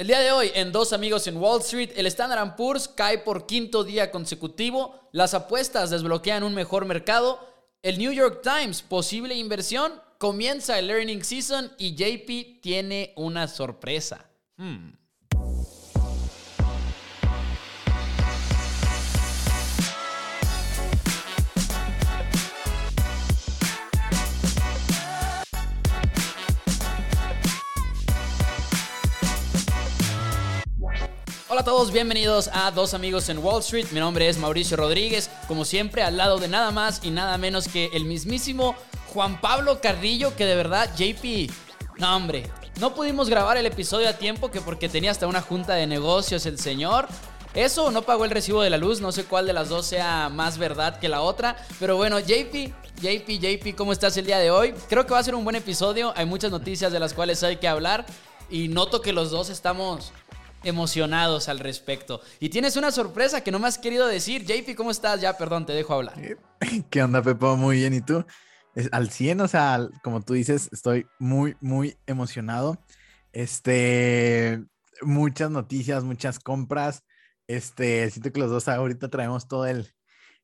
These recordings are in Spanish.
El día de hoy, en Dos Amigos en Wall Street, el Standard Poor's cae por quinto día consecutivo, las apuestas desbloquean un mejor mercado, el New York Times, posible inversión, comienza el Learning Season y JP tiene una sorpresa. Hmm. Hola a todos, bienvenidos a Dos Amigos en Wall Street. Mi nombre es Mauricio Rodríguez, como siempre al lado de nada más y nada menos que el mismísimo Juan Pablo Carrillo, que de verdad, JP, no hombre, no pudimos grabar el episodio a tiempo que porque tenía hasta una junta de negocios el señor. Eso no pagó el recibo de la luz, no sé cuál de las dos sea más verdad que la otra, pero bueno, JP, JP, JP, ¿cómo estás el día de hoy? Creo que va a ser un buen episodio, hay muchas noticias de las cuales hay que hablar y noto que los dos estamos emocionados al respecto. Y tienes una sorpresa que no me has querido decir. JP, ¿cómo estás? Ya, perdón, te dejo hablar. ¿Qué onda, Pepo? Muy bien. ¿Y tú? Al 100, o sea, como tú dices, estoy muy, muy emocionado. Este, muchas noticias, muchas compras. Este, siento que los dos ahorita traemos todo el,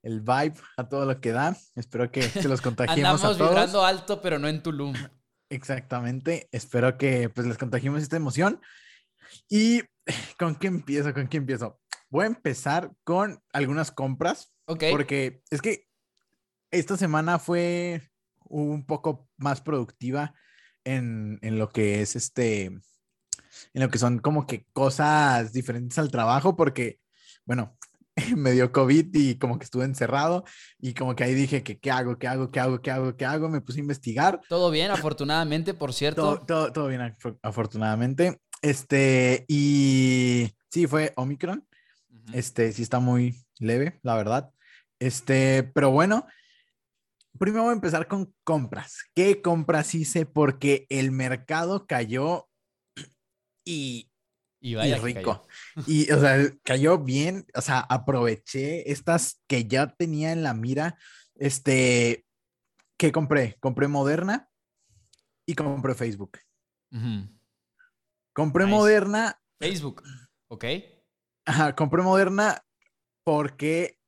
el vibe a todo lo que da. Espero que se los contagiemos a todos. vibrando alto, pero no en Tulum. Exactamente. Espero que pues les contagiemos esta emoción. Y ¿Con qué empiezo? ¿Con qué empiezo? Voy a empezar con algunas compras. Ok. Porque es que esta semana fue un poco más productiva en, en, lo que es este, en lo que son como que cosas diferentes al trabajo, porque, bueno, me dio COVID y como que estuve encerrado y como que ahí dije que qué hago, qué hago, qué hago, qué hago, qué hago, me puse a investigar. Todo bien, afortunadamente, por cierto. Todo, todo, todo bien, afortunadamente. Este, y sí, fue Omicron. Este, sí está muy leve, la verdad. Este, pero bueno, primero voy a empezar con compras. ¿Qué compras hice? Porque el mercado cayó y, y, vaya rico. Y, o sea, cayó bien. O sea, aproveché estas que ya tenía en la mira. Este, ¿qué compré? Compré Moderna y compré Facebook. Compré Moderna. Facebook, ok. Ajá, compré Moderna porque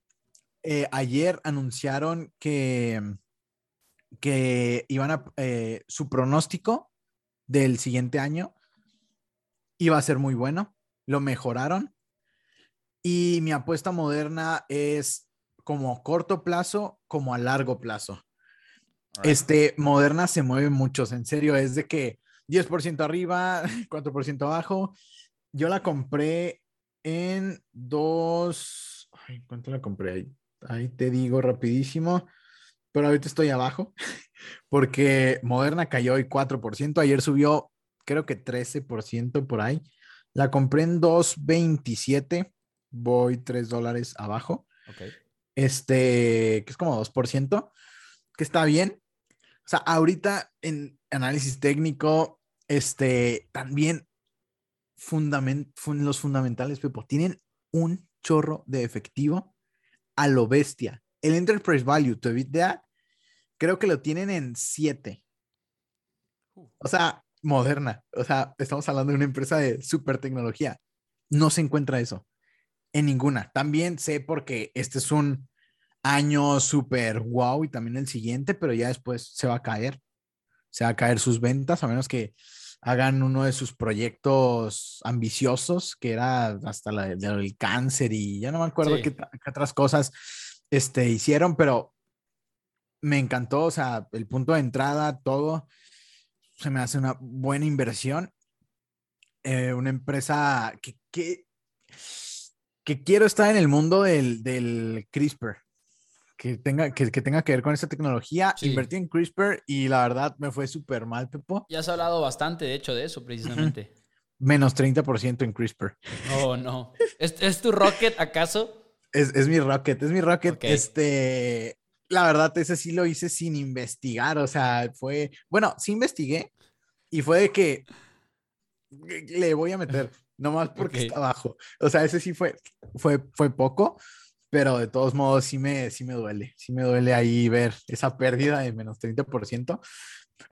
eh, ayer anunciaron que, que iban a, eh, su pronóstico del siguiente año iba a ser muy bueno. Lo mejoraron. Y mi apuesta moderna es como a corto plazo, como a largo plazo. Este, Moderna se mueve mucho, en serio, es de que 10% arriba, 4% abajo. Yo la compré en dos. Ay, ¿Cuánto la compré ahí? Ahí te digo rapidísimo. Pero ahorita estoy abajo porque Moderna cayó hoy 4%. Ayer subió, creo que 13% por ahí. La compré en 2.27. Voy 3 dólares abajo. Este, que es como 2%, que está bien. O sea, ahorita en análisis técnico, este, también fundament, los fundamentales, Pepo, tienen un chorro de efectivo a lo bestia. El Enterprise Value to EBITDA, creo que lo tienen en 7. O sea, moderna. O sea, estamos hablando de una empresa de super tecnología. No se encuentra eso en ninguna. También sé porque este es un año súper wow y también el siguiente, pero ya después se va a caer. Se va a caer sus ventas, a menos que hagan uno de sus proyectos ambiciosos, que era hasta la, del cáncer y ya no me acuerdo qué, otras cosas este, hicieron, pero me encantó, o sea, el punto de entrada, todo, se me hace una buena inversión. Eh, una empresa que, que, que, quiero estar en el mundo del, del CRISPR que tenga que, que, tenga que ver con esta tecnología. Invertí en CRISPR y la verdad me fue súper mal, Pepo. Ya has hablado bastante, de hecho, de eso precisamente. Menos 30% en CRISPR. Oh, no. ¿Es, tu Rocket acaso? Es, es, mi Rocket, es mi Rocket. Este, la verdad, ese sí lo hice sin investigar. O sea, fue, bueno, sí investigué y fue de que le voy a meter, nomás porque está abajo. O sea, ese sí fue, fue, fue poco pero de todos modos sí me, sí me duele, sí me duele ahí ver esa pérdida de menos 30%.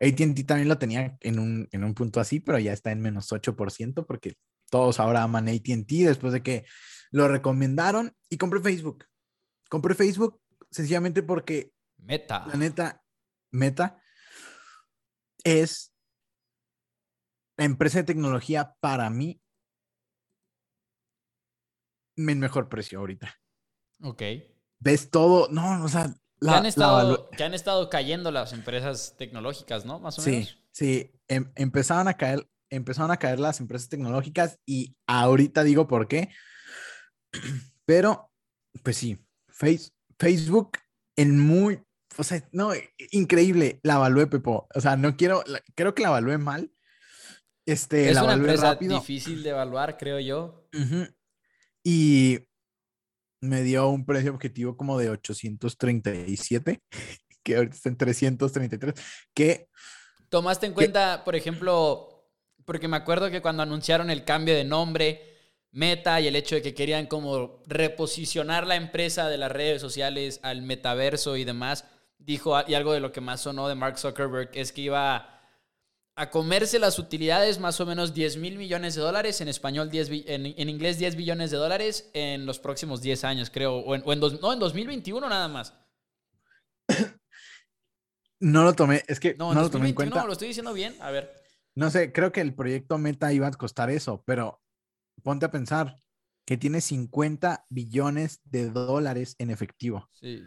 ATT también lo tenía en un, en un punto así, pero ya está en menos 8% porque todos ahora aman ATT después de que lo recomendaron y compré Facebook. Compré Facebook sencillamente porque Meta. la neta, Meta es la empresa de tecnología para mí en mejor precio ahorita. Ok. Ves todo, no, o sea, que, la, han la estado, que han estado cayendo las empresas tecnológicas, ¿no? Más o Sí, menos. sí, em- empezaron a caer, empezaron a caer las empresas tecnológicas y ahorita digo por qué. Pero, pues sí, Face- Facebook en muy, o sea, no, increíble, la evalué, Pepo. O sea, no quiero, la- creo que la evalué mal. Este, Es la una evalué empresa rápido. difícil de evaluar, creo yo. Y me dio un precio objetivo como de 837, que ahorita está en 333, que ¿Tomaste en cuenta, por ejemplo, porque me acuerdo que cuando anunciaron el cambio de nombre, Meta y el hecho de que querían como reposicionar la empresa de las redes sociales al metaverso y demás, dijo, y algo de lo que más sonó de Mark Zuckerberg es que iba a comerse las utilidades más o menos 10 mil millones de dólares, en español 10, bi- en, en inglés 10 billones de dólares en los próximos 10 años, creo, o en, o en dos- no, en 2021 nada más. no lo tomé, es que No, no, en lo tomé en 2021, cuenta. ¿lo estoy diciendo bien? A ver. No sé, creo que el proyecto Meta iba a costar eso, pero ponte a pensar que tiene 50 billones de dólares en efectivo. Sí.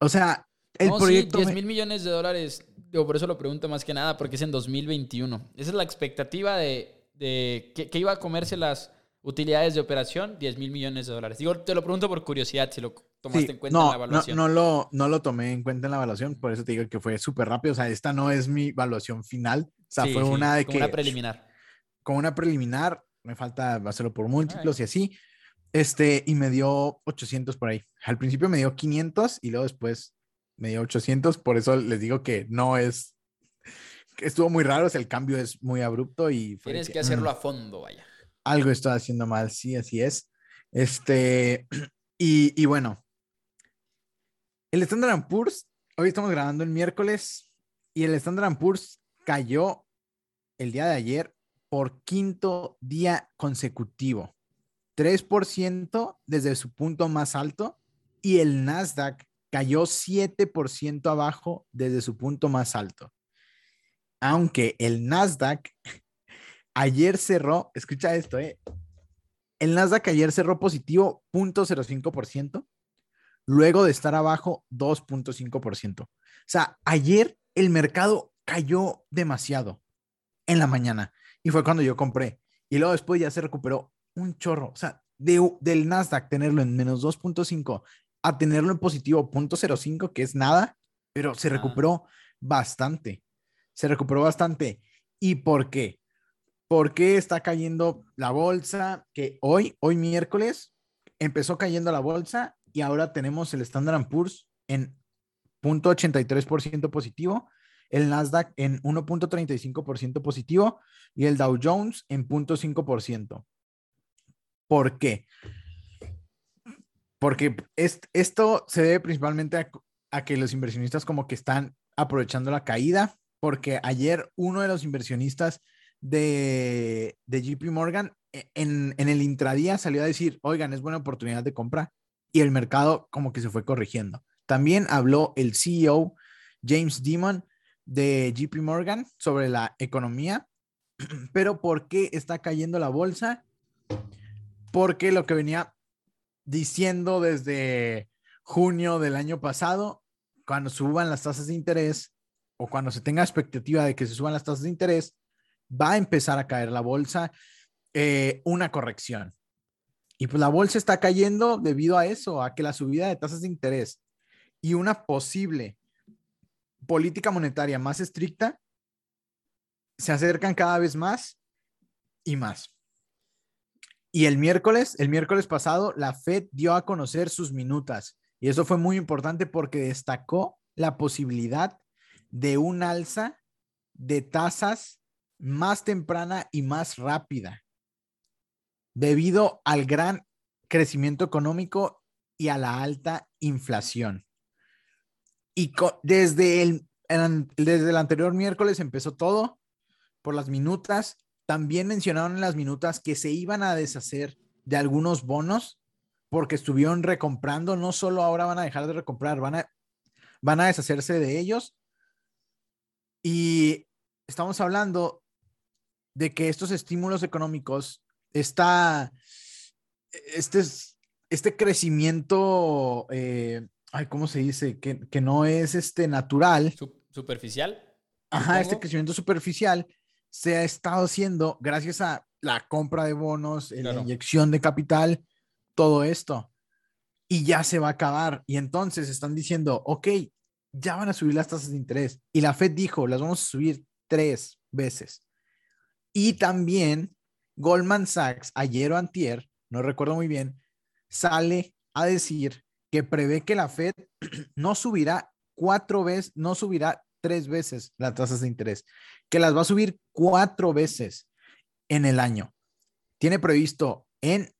O sea, el no, proyecto... sí, 10 Me- mil millones de dólares. Digo, por eso lo pregunto más que nada, porque es en 2021. Esa es la expectativa de, de que, que iba a comerse las utilidades de operación, 10 mil millones de dólares. Digo, te lo pregunto por curiosidad, si lo tomaste Sí, en cuenta no, en la no, evaluación. no lo, no lo tomé en cuenta en la evaluación, por eso te digo que fue súper rápido. O sea, esta no es mi evaluación final. O sea, Sí, fue sí, una de como que... una preliminar. con una preliminar, me falta hacerlo por múltiplos y así. Este, y me dio 800 por ahí. Al principio me dio 500 y luego después me dio 800. Por eso les digo que no es. que Estuvo muy raro, el cambio es muy abrupto y fue Tienes que, que hacerlo mm, a fondo, vaya. algo estoy haciendo mal, sí, así es. Este, y, y bueno, el Standard Poor's, hoy estamos grabando el miércoles y el Standard Poor's cayó el día de ayer por quinto día consecutivo. 3% desde su punto más alto y el Nasdaq cayó 7% abajo desde su punto más alto. Aunque el Nasdaq ayer cerró, escucha esto, eh, el Nasdaq ayer cerró positivo 0.05%, luego de estar abajo 2.5%. O sea, ayer el mercado cayó demasiado en la mañana y fue cuando yo compré. Y luego después ya se recuperó un chorro. O sea, de, del Nasdaq tenerlo en menos 2.5 a tenerlo en positivo 0.05, que es nada, pero se Ah. recuperó bastante. Se recuperó bastante. ¿Y por qué? ¿Por qué está cayendo la bolsa? Que hoy, hoy miércoles, empezó cayendo la bolsa y ahora tenemos el Standard Poor's en 0.83% positivo, el Nasdaq en 1.35% positivo y el Dow Jones en 0.5%. ¿Por qué? Porque es- esto se debe principalmente a, a que los inversionistas como que están aprovechando la caída, porque ayer uno de los inversionistas de, de JP Morgan e- en, en el intradía salió a decir, oigan, es buena oportunidad de compra y el mercado como que se fue corrigiendo. También habló el CEO James Dimon de JP Morgan sobre la economía, pero ¿por qué está cayendo la bolsa? Porque lo que venía diciendo desde junio del año pasado, cuando suban las tasas de interés o cuando se tenga expectativa de que se suban las tasas de interés, va a empezar a caer la bolsa, eh, una corrección. Y pues la bolsa está cayendo debido a eso, a que la subida de tasas de interés y una posible política monetaria más estricta se acercan cada vez más y más. Y el miércoles, el miércoles pasado, la Fed dio a conocer sus minutas. Y eso fue muy importante porque destacó la posibilidad de un alza de tasas más temprana y más rápida, debido al gran crecimiento económico y a la alta inflación. Y desde el, desde el anterior miércoles empezó todo por las minutas también mencionaron en las minutas que se iban a deshacer de algunos bonos porque estuvieron recomprando, no solo ahora van a dejar de recomprar, van a, van a deshacerse de ellos. Y estamos hablando de que estos estímulos económicos, está este, este crecimiento, eh, ay, ¿cómo se dice? Que, que, no es este natural. Superficial. Ajá, este crecimiento superficial se ha estado haciendo gracias a la compra de bonos, la inyección de capital, todo esto. Y ya se va a acabar. Y entonces están diciendo, ok, ya van a subir las tasas de interés. Y la Fed dijo, las vamos a subir tres veces. Y también Goldman Sachs, ayer o antier, no recuerdo muy bien, sale a decir que prevé que la Fed no subirá cuatro veces, no subirá tres veces las tasas de interés, que las va a subir cuatro veces en el año. Tiene previsto en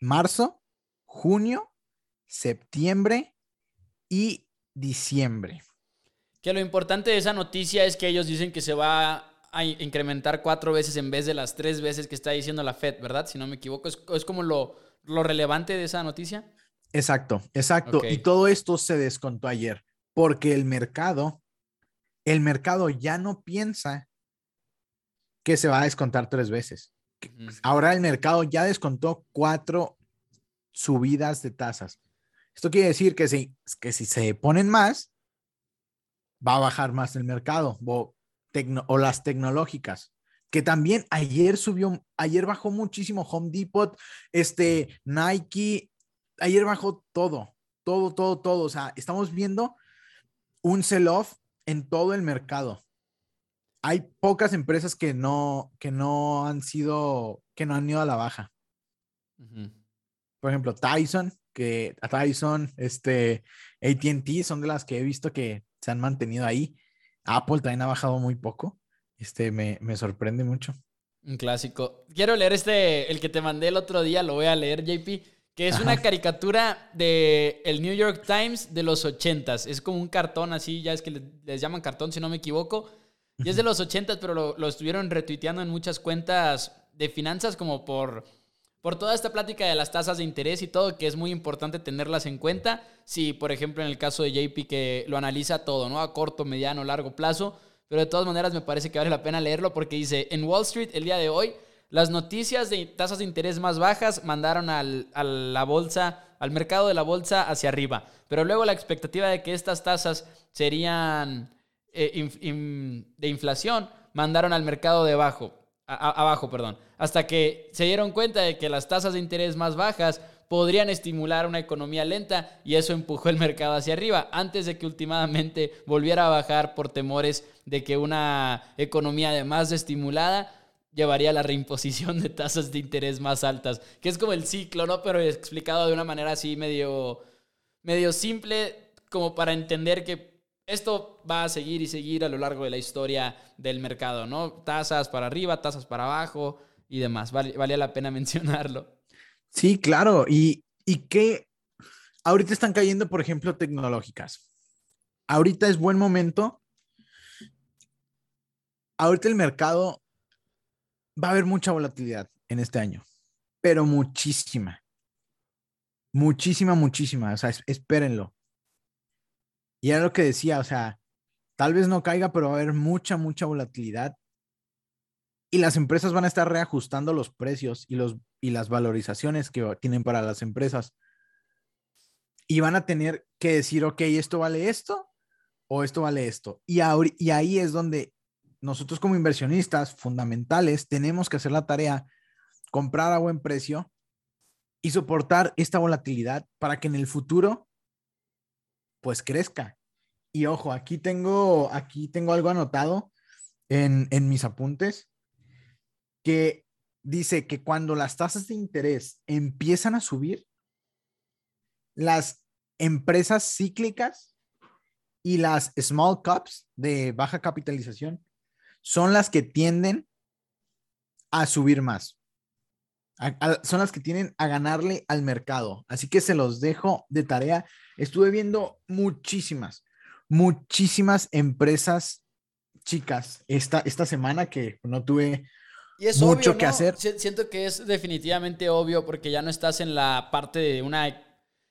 marzo, junio, septiembre y diciembre. Que lo importante de esa noticia es que ellos dicen que se va a incrementar cuatro veces en vez de las tres veces que está diciendo la Fed, ¿verdad? Si no me equivoco, es, como lo, lo, relevante de esa noticia. Exacto, exacto. Y todo esto se descontó ayer porque el mercado, el mercado ya no piensa que se va a descontar tres veces. Ahora el mercado ya descontó cuatro subidas de tasas. Esto quiere decir que si, que si se ponen más, va a bajar más el mercado o las tecnológicas, que también ayer subió, ayer bajó muchísimo Home Depot, este, Nike, ayer bajó todo, todo, todo, todo. O sea, estamos viendo un sell-off en todo el mercado. Hay pocas empresas que no, que no han sido, que no han ido a la baja. Por ejemplo, Tyson, que Tyson, este, ATT son de las que he visto que se han mantenido ahí. Apple también ha bajado muy poco. Este me, sorprende mucho. Un clásico. Quiero leer este, el que te mandé el otro día, lo voy a leer, JP, que es una caricatura de el New York Times de los ochentas. Es como un cartón así, ya es que les, llaman cartón si no me equivoco. Y es de los ochentas, pero lo, lo estuvieron retuiteando en muchas cuentas de finanzas como por por toda esta plática de las tasas de interés y todo, que es muy importante tenerlas en cuenta. Si, por ejemplo, en el caso de JP, que lo analiza todo, ¿no? A corto, mediano, largo plazo. Pero de todas maneras me parece que vale la pena leerlo porque dice, en Wall Street el día de hoy, las noticias de tasas de interés más bajas mandaron al, a la bolsa, al mercado de la bolsa hacia arriba. Pero luego la expectativa de que estas tasas serían eh, de inflación mandaron al mercado de abajo perdón, hasta que se dieron cuenta de que las tasas de interés más bajas podrían estimular una economía lenta y eso empujó el mercado hacia arriba, antes de que últimamente volviera a bajar por temores de que una economía además de estimulada llevaría a la reimposición de tasas de interés más altas, que es como el ciclo, ¿no? Pero explicado de una manera así medio, medio simple, como para entender que esto va a seguir y seguir a lo largo de la historia del mercado, ¿no? Tasas para arriba, tasas para abajo y demás. valía la pena mencionarlo. Sí, claro. Y, y que ahorita están cayendo, por ejemplo, tecnológicas. Ahorita es buen momento. Ahorita el mercado va a haber mucha volatilidad en este año, pero muchísima. Muchísima, muchísima. O sea, espérenlo. Y era lo que decía, o sea, tal vez no caiga, pero va a haber mucha, mucha volatilidad. Y las empresas van a estar reajustando los precios y, los, y las valorizaciones que tienen para las empresas. Y van a tener que decir, ok, esto vale esto o esto vale esto. Y, y ahí es donde nosotros como inversionistas fundamentales tenemos que hacer la tarea, comprar a buen precio y soportar esta volatilidad para que en el futuro pues crezca. Y ojo, aquí tengo, aquí tengo algo anotado en, en mis apuntes que dice que cuando las tasas de interés empiezan a subir, las empresas cíclicas y las small caps de baja capitalización son las que tienden a subir más son las que tienen a ganarle al mercado. Así que se los dejo de tarea. Estuve viendo muchísimas, muchísimas empresas chicas esta, esta semana que no tuve Y es mucho obvio, que hacer. Si- Siento que es definitivamente obvio porque ya no estás en la parte de una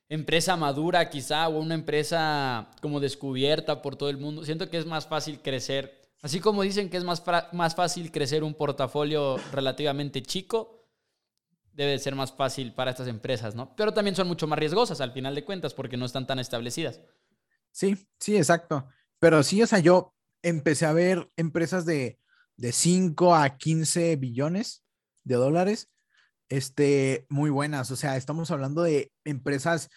empresa madura quizá o una empresa como descubierta por todo el mundo. Siento que es más fácil crecer. Así como dicen que es más, más fácil crecer un portafolio relativamente chico, debe de ser más fácil para estas empresas, ¿no? Pero también son mucho más riesgosas al final de cuentas porque no están tan establecidas. Sí, sí, exacto. Pero sí, o sea, yo empecé a ver empresas de, de 5 a 15 billones de dólares, este, muy buenas. O sea, estamos hablando de empresas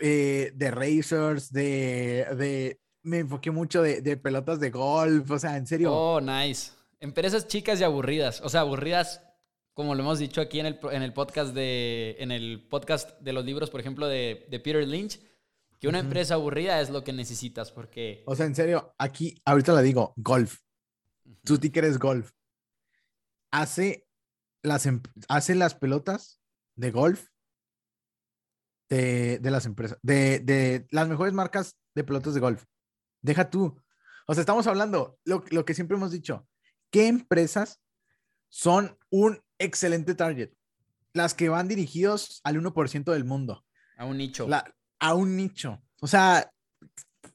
eh, de racers, de, de, me enfoqué mucho de, de pelotas de golf, o sea, en serio. Oh, nice. Empresas chicas y aburridas. O sea, aburridas, como lo hemos dicho aquí en el, en el podcast de. En el podcast de los libros, por ejemplo, de, de Peter Lynch. Que una empresa aburrida es lo que necesitas. Porque. O sea, en serio, aquí, ahorita la digo, golf. Tu ticker es golf. Hace las, em- hace las pelotas de golf de, de las empresas, de, de las mejores marcas de pelotas de golf. Deja tú. O sea, estamos hablando, lo, lo que siempre hemos dicho, ¿qué empresas son un excelente target? Las que van dirigidos al 1% del mundo A un nicho. la- a un nicho. O sea,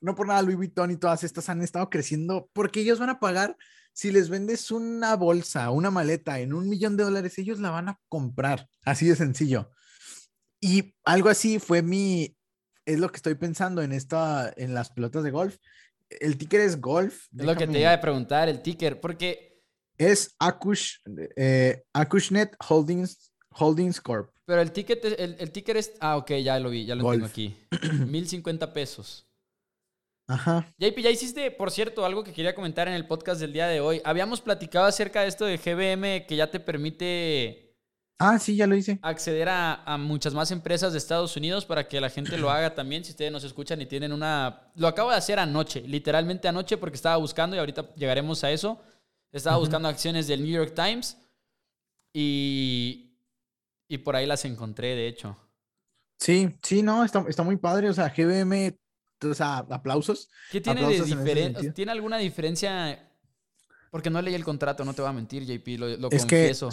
no por nada Louis Vuitton y todas estas han estado creciendo porque ellos van a pagar, si les vendes una bolsa, una maleta en un millón de dólares, ellos la van a comprar. Así de sencillo. Y algo así fue mi, es lo que estoy pensando en esta, en las pelotas de golf. El ticker es golf. es lo que te iba a preguntar, el ticker. Porque. Es Akush, eh, Akushnet Holdings, Holdings Corp. Pero el ticket, es- el, el ticker es. Ah, ok, ya lo vi, ya lo tengo aquí. 1050 pesos. Ajá. JP, ya hiciste, por cierto, algo que quería comentar en el podcast del día de hoy. Habíamos platicado acerca de esto de GBM que ya te permite Ah, sí, ya lo hice. acceder a, a muchas más empresas de Estados Unidos para que la gente lo haga también. Si ustedes nos escuchan y tienen una... Lo acabo de hacer anoche, literalmente anoche porque estaba buscando y ahorita llegaremos a eso. Estaba buscando acciones del New York Times y, y por ahí las encontré, de hecho. Sí, sí, no, está, está muy padre. O sea, GBM, o sea, aplausos. ¿Qué tiene de Aplausos sentido. ¿Tiene alguna diferencia? Porque no leí el contrato, no te voy a mentir, JP, lo, lo Es que- confieso.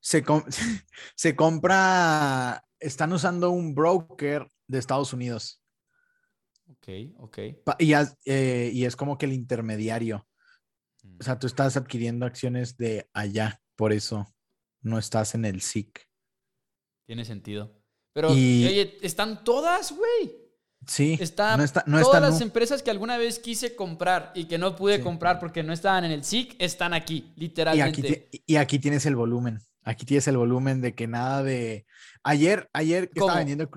Se, com- se compra, están usando un broker de Estados Unidos. Ok, ok. Y, eh, y es como que el intermediario. O sea, tú estás adquiriendo acciones de allá, por eso no estás en el SIC. Tiene sentido. Pero, Y- oye, están todas, güey. Sí, Está, no está, no todas está las empresas que alguna vez quise comprar y que no pude Sí. comprar porque no estaban en el SIC, están aquí, y, aquí, literalmente. y aquí tienes el volumen. Aquí tienes el volumen de que nada de. Ayer, ayer que estaba vendiendo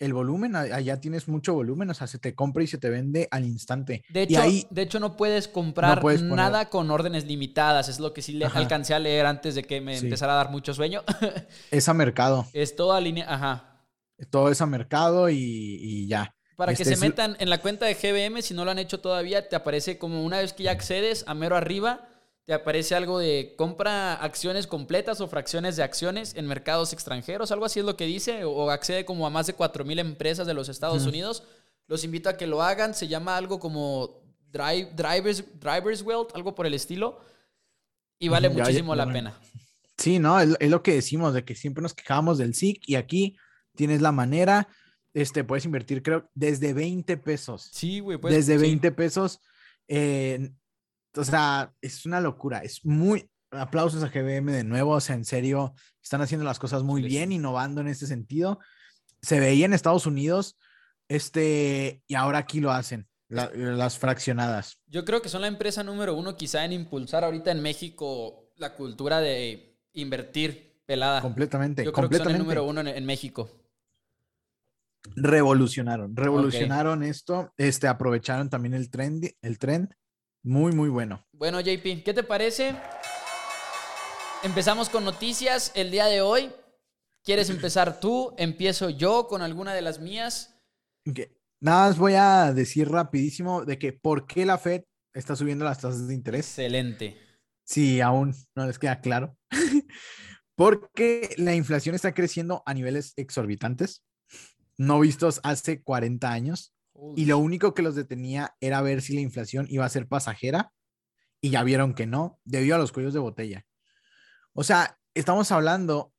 el volumen, allá tienes mucho volumen, o sea, se te compra y se te vende al instante. De y hecho, ahí, de hecho, no puedes comprar puedes nada con órdenes limitadas. Es lo que sí le Ajá. alcancé a leer antes de que me Sí. empezara a dar mucho sueño. es a mercado. es toda línea. Ajá. Todo es a mercado y, y ya. Para que Este se metan en la cuenta de GBM, si no lo han hecho todavía, te aparece como una vez que ya accedes a mero arriba, te aparece algo de compra acciones completas o fracciones de acciones en mercados extranjeros, algo así es lo que dice, o accede como a más de 4.000 empresas de los Estados Ujú. Unidos. Los invito a que lo hagan, se llama algo como Drive, Drivers, Drivers Wealth, algo por el estilo, y vale ya- ya- muchísimo la ya- pena. Sí, no, es, es lo que decimos, de que siempre nos quejábamos del SIC y aquí tienes la manera, este, puedes invertir, creo, desde 20 pesos. Sí, güey. pues, desde sí. 20 pesos. eh, o sea, es una locura. Es muy. Aplausos a GBM de nuevo. O sea, en serio, están haciendo las cosas muy Sí, bien, innovando en este sentido. Se veía en Estados Unidos, este, y ahora aquí lo hacen, la- las fraccionadas. Yo creo que son la empresa número uno quizá en impulsar ahorita en México la cultura de invertir pelada. Completamente, Yo creo que son el número uno en, en México. Revolucionaron, revolucionaron esto. Este, aprovecharon también el trend, el trend. Muy, muy bueno. Bueno, JP, ¿qué te parece? Empezamos con noticias el día de hoy. ¿Quieres empezar tú? ¿Empiezo yo con alguna de las mías? Nada más voy a decir rapidísimo de que por qué la Fed está subiendo las tasas de interés. Excelente. Si aún no les queda claro. Porque la inflación está creciendo a niveles exorbitantes, no vistos hace 40 años. Y lo único que los detenía era ver si la inflación iba a ser pasajera. Y ya vieron que no, debido a los cuellos de botella. O sea, estamos hablando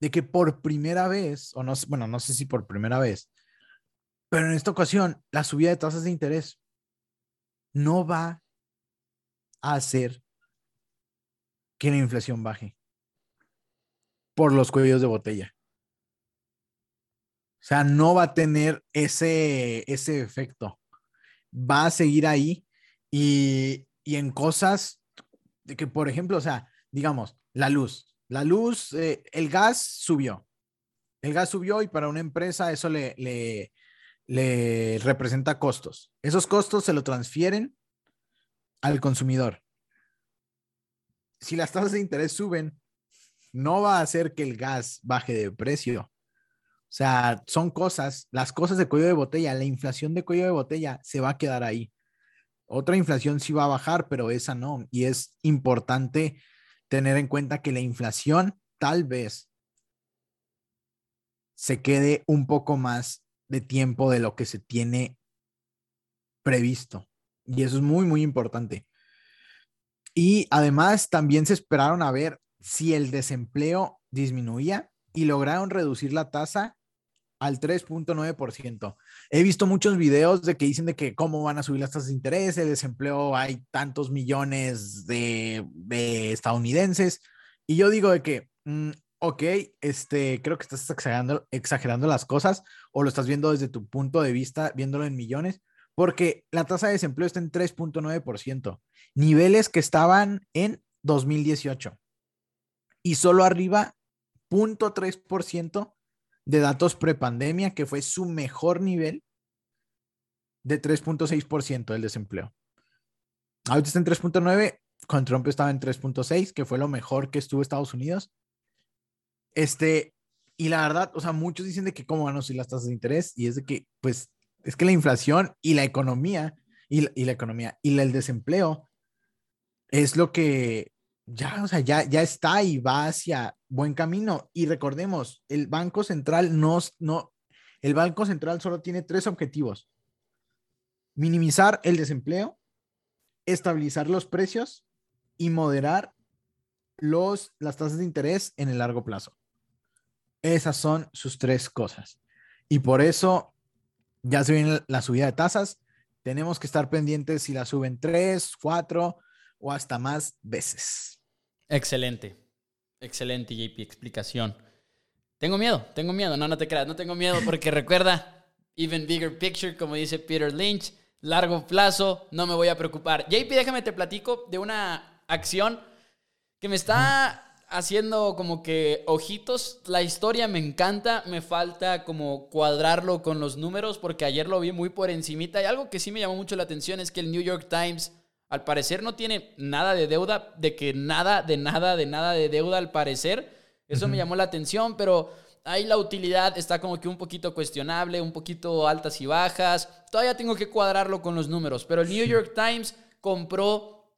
de que por primera vez, o no, bueno, no sé si por primera vez, pero en esta ocasión, la subida de tasas de interés no va a hacer que la inflación baje por los cuellos de botella. O sea, no va a tener ese, ese efecto. Va a seguir ahí y, y en cosas de que, por ejemplo, o sea, digamos, la luz. La luz, eh, el gas subió. El gas subió y para una empresa eso le, le, le representa costos. Esos costos se lo transfieren al consumidor. Si las tasas de interés suben, no va a hacer que el gas baje de precio. O sea, son cosas, las cosas de cuello de botella, la inflación de cuello de botella se va a quedar ahí. Otra inflación sí va a bajar, pero esa no. Y es importante tener en cuenta que la inflación tal vez se quede un poco más de tiempo de lo que se tiene previsto. Y eso es muy, muy importante. Y además también se esperaron a ver si el desempleo disminuía y lograron reducir la tasa al 3.9%. He visto muchos videos de que dicen de que cómo van a subir las tasas de interés, el desempleo, hay tantos millones de, estadounidenses. Y yo digo de que, mm, ok, este, creo que estás exagerando, exagerando las cosas o lo estás viendo desde tu punto de vista, viéndolo en millones, porque la tasa de desempleo está en 3.9%, niveles que estaban en 2018 y solo arriba 0.3% de datos prepandemia, que fue su mejor nivel de 3.6% del desempleo. Ahorita está en 3.9, con Trump estaba en 3.6, que fue lo mejor que estuvo Estados Unidos. Este, y la verdad, o sea, muchos dicen de que cómo van a subir las tasas de interés, y es de que, pues, es que la inflación y la economía, y la economía, y el desempleo, es lo que ya, o sea, ya, ya está y va hacia buen camino. Y recordemos, el Banco Central no, no, el Banco Central solo tiene tres objetivos. Minimizar el desempleo, estabilizar los precios y moderar los, las tasas de interés en el largo plazo. Esas son sus tres cosas. Y por eso ya se viene la subida de tasas. Tenemos que estar pendientes si la suben tres, cuatro o hasta más veces. Excelente. Excelente, JP, explicación. Tengo miedo, tengo miedo. No, no te creas, no tengo miedo porque recuerda, even bigger picture, como dice Peter Lynch, largo plazo, no me voy a preocupar. JP, déjame te platico de una acción que me está haciendo como que ojitos. La historia me encanta, me falta como cuadrarlo con los números porque ayer lo vi muy por encimita y algo que sí me llamó mucho la atención es que el New York Times al parecer no tiene nada de deuda, de que nada, de nada, de nada de deuda al parecer. Eso me llamó la atención, pero ahí la utilidad está como que un poquito cuestionable, un poquito altas y bajas. Todavía tengo que cuadrarlo con los números, pero el New York Times compró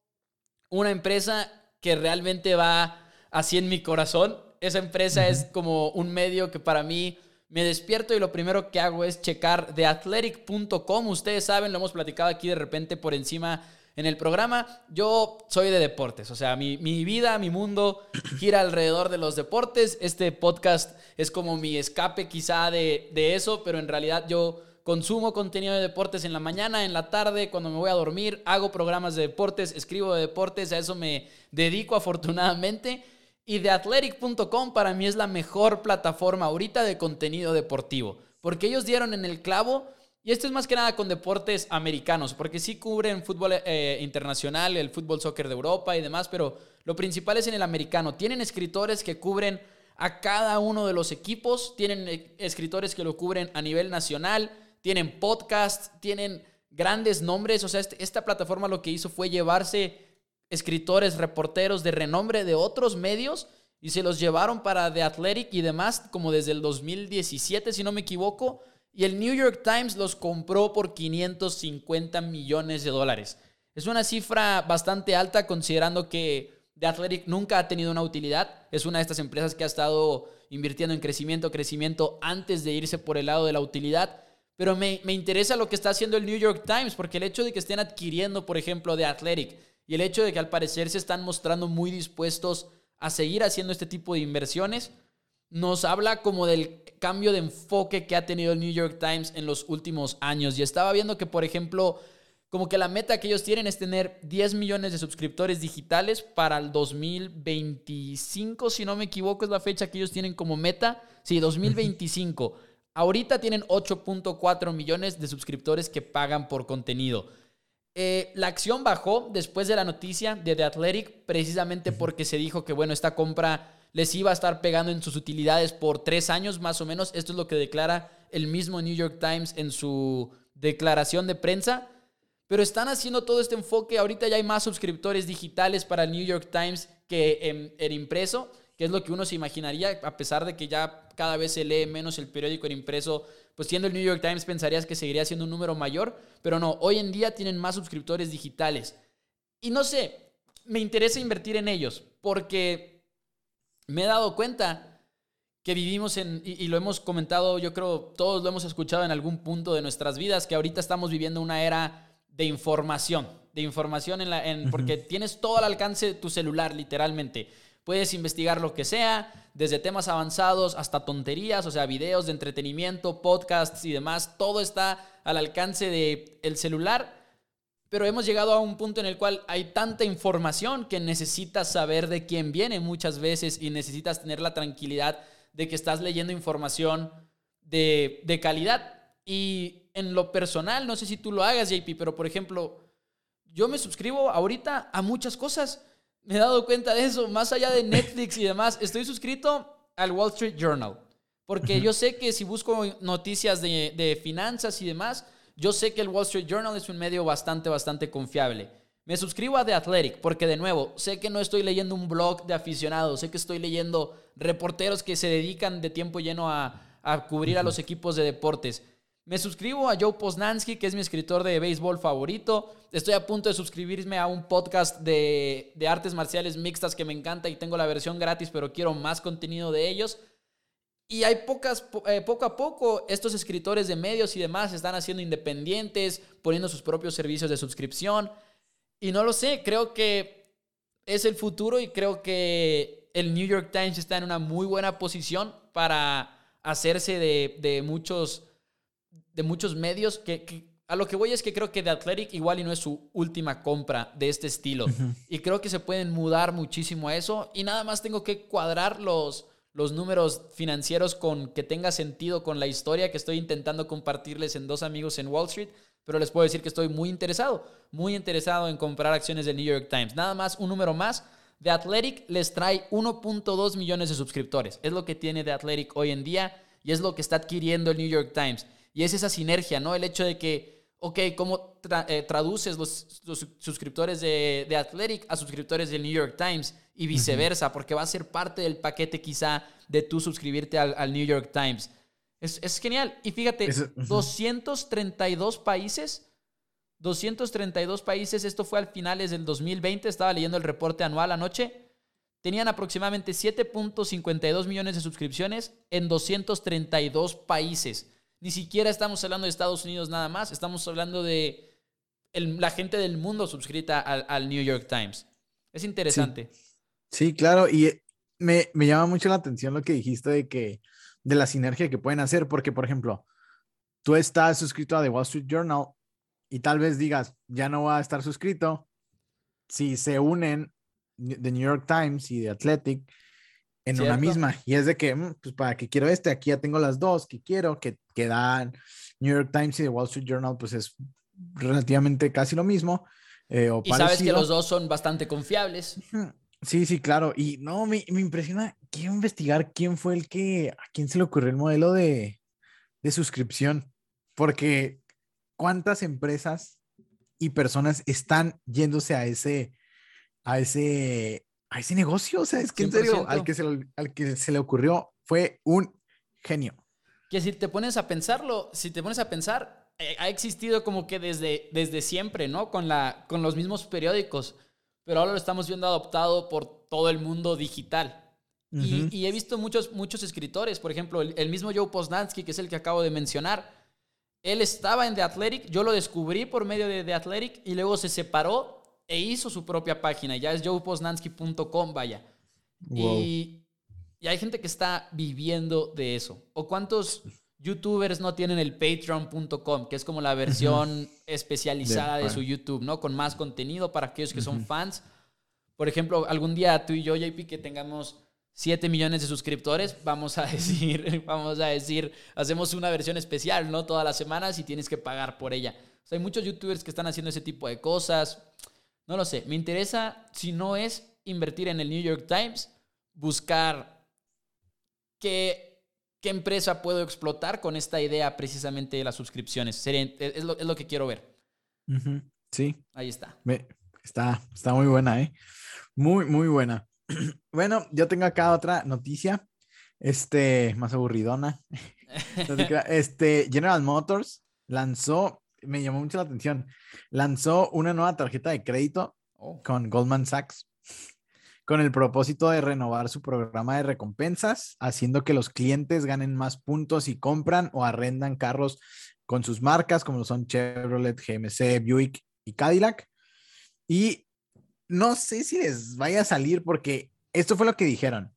una empresa que realmente va así en mi corazón. Esa empresa es como un medio que para mí me despierto y lo primero que hago es checar theathletic.com. Ustedes saben, lo hemos platicado aquí de repente por encima en el programa. Yo soy de deportes, o sea, mi, vida, mi mundo gira alrededor de los deportes. Este podcast es como mi escape quizá de, de eso, pero en realidad yo consumo contenido de deportes en la mañana, en la tarde, cuando me voy a dormir, hago programas de deportes, escribo de deportes, a eso me dedico afortunadamente. Y de athletic.com para mí es la mejor plataforma ahorita de contenido deportivo, porque ellos dieron en el clavo y esto es más que nada con deportes americanos, porque sí cubren fútbol eh, internacional, el fútbol soccer de Europa y demás, pero lo principal es en el americano. Tienen escritores que cubren a cada uno de los equipos, tienen eh, escritores que lo cubren a nivel nacional, tienen podcasts, tienen grandes nombres. O sea, este, esta plataforma lo que hizo fue llevarse escritores, reporteros de renombre de otros medios y se los llevaron para The Athletic y demás, como desde el 2017, si no me equivoco y el New York Times los compró por 550 millones de dólares. Es una cifra bastante alta considerando que The Athletic nunca ha tenido una utilidad. Es una de estas empresas que ha estado invirtiendo en crecimiento, crecimiento antes de irse por el lado de la utilidad. Pero me, me interesa lo que está haciendo el New York Times, porque el hecho de que estén adquiriendo, por ejemplo, The Athletic y el hecho de que al parecer se están mostrando muy dispuestos a seguir haciendo este tipo de inversiones. Nos habla como del cambio de enfoque que ha tenido el New York Times en los últimos años. Y estaba viendo que, por ejemplo, como que la meta que ellos tienen es tener 10 millones de suscriptores digitales para el 2025, si no me equivoco, es la fecha que ellos tienen como meta. Sí, 2025. Ahorita tienen 8.4 millones de suscriptores que pagan por contenido. Eh, la acción bajó después de la noticia de The Athletic, precisamente porque se dijo que, bueno, esta compra les iba a estar pegando en sus utilidades por tres años más o menos. Esto es lo que declara el mismo New York Times en su declaración de prensa. Pero están haciendo todo este enfoque. Ahorita ya hay más suscriptores digitales para el New York Times que en, impreso, que es lo que uno se imaginaría, a pesar de que ya cada vez se lee menos el periódico en impreso. Pues siendo el New York Times pensarías que seguiría siendo un número mayor, pero no, hoy en día tienen más suscriptores digitales. Y no sé, me interesa invertir en ellos, porque me he dado cuenta que vivimos en, y, y, lo hemos comentado, yo creo, todos lo hemos escuchado en algún punto de nuestras vidas, que ahorita estamos viviendo una era de información, de información en la, en, porque tienes todo al alcance de tu celular, literalmente. Puedes investigar lo que sea, desde temas avanzados hasta tonterías, o sea, videos de entretenimiento, podcasts y demás, todo está al alcance del el celular. Pero hemos llegado a un punto en el cual hay tanta información que necesitas saber de quién viene muchas veces y necesitas tener la tranquilidad de que estás leyendo información de, de calidad. Y en lo personal, no sé si tú lo hagas, JP, pero por ejemplo, yo me suscribo ahorita a muchas cosas. Me he dado cuenta de eso, más allá de Netflix y demás. Estoy suscrito al Wall Street Journal, porque yo sé que si busco noticias de, de finanzas y demás, yo sé que el Wall Street Journal es un medio bastante, bastante confiable. Me suscribo a The Athletic porque de nuevo, sé que no estoy leyendo un blog de aficionados, sé que estoy leyendo reporteros que se dedican de tiempo lleno a, a cubrir a los equipos de deportes. Me suscribo a Joe Posnansky, que es mi escritor de béisbol favorito. Estoy a punto de suscribirme a un podcast de, artes marciales mixtas que me encanta y tengo la versión gratis, pero quiero más contenido de ellos. Y hay pocas, eh, poco a poco, estos escritores de medios y demás están haciendo independientes, poniendo sus propios servicios de suscripción. Y no lo sé, creo que es el futuro y creo que el New York Times está en una muy buena posición para hacerse de, de muchos de muchos medios que, a lo que voy es que creo que The Athletic igual y no es su última compra de este estilo. Y creo que se pueden mudar muchísimo a eso. Y nada más tengo que cuadrar los, los números financieros con que tenga sentido con la historia que estoy intentando compartirles en dos amigos en Wall Street. Pero les puedo decir que estoy muy interesado, muy interesado en comprar acciones del New York Times. Nada más, un número más. The Athletic les trae 1.2 millones de suscriptores. Es lo que tiene The Athletic hoy en día y es lo que está adquiriendo el New York Times. Y es esa sinergia, ¿no? El hecho de que, ok, ¿cómo eh, traduces los, suscriptores de, de, Athletic a suscriptores del New York Times? Y viceversa, porque va a ser parte del paquete quizá de tú suscribirte al, New York Times. Es, es, genial. Y fíjate, 232 países, 232 países, esto fue al finales del 2020, estaba leyendo el reporte anual anoche, tenían aproximadamente 7.52 millones de suscripciones en 232 países. Ni siquiera estamos hablando de Estados Unidos nada más, estamos hablando de la gente del mundo suscrita al, New York Times. Es interesante. Sí, claro, y me, me, llama mucho la atención lo que dijiste de que de la sinergia que pueden hacer, porque por ejemplo, tú estás suscrito a The Wall Street Journal y tal vez digas, ya no va a estar suscrito. Si se unen The New York Times y The Athletic, en una misma. Y es de que, mm, pues para que quiero este, aquí ya tengo las dos que quiero, que, que dan New York Times y The Wall Street Journal, pues es relativamente casi lo mismo. Eh, y sabes que los dos son bastante confiables. Sí, sí, claro. Y no, me, me, impresiona, quiero investigar quién fue el que, a quién se le ocurrió el modelo de, de suscripción, porque cuántas empresas y personas están yéndose a ese, a ese, a ese negocio. O sea, es que en serio, al que, se, al que se le ocurrió fue un genio. Que si te pones a pensarlo, si te pones a pensar, eh, ha existido como que desde, desde siempre, ¿no? Con, la, con los mismos periódicos, pero ahora lo estamos viendo adoptado por todo el mundo digital. y, he visto muchos, muchos escritores, por ejemplo, el, mismo Joe Posnansky, que es el que acabo de mencionar, él estaba en The Athletic, yo lo descubrí por medio de The Athletic y luego se separó e hizo su propia página, ya es joeposnansky.com, vaya. Y, y hay gente que está viviendo de eso. ¿O cuántos youtubers no tienen el patreon.com, que es como la versión especializada de, su YouTube, ¿no? Con más contenido para aquellos que son fans. Por ejemplo, algún día tú y yo, JP, que tengamos 7 millones de suscriptores, vamos a decir, vamos a decir, hacemos una versión especial, ¿no? Todas las semanas y tienes que pagar por ella. O sea, hay muchos youtubers que están haciendo ese tipo de cosas. No lo sé. Me interesa, si no es invertir en el New York Times, buscar qué ¿Qué empresa puedo explotar con esta idea precisamente de las suscripciones? Es lo, es lo que quiero ver. Sí. Ahí está. Está, está muy buena, ¿eh? Muy, muy buena. Bueno, yo tengo acá otra noticia, este, más aburridona. Este, General Motors lanzó, me llamó mucho la atención, lanzó una nueva tarjeta de crédito oh. con Goldman Sachs con el propósito de renovar su programa de recompensas, haciendo que los clientes ganen más puntos y compran o arrendan carros con sus marcas, como son Chevrolet, GMC, Buick y Cadillac. Y no sé si les vaya a salir porque esto fue lo que dijeron.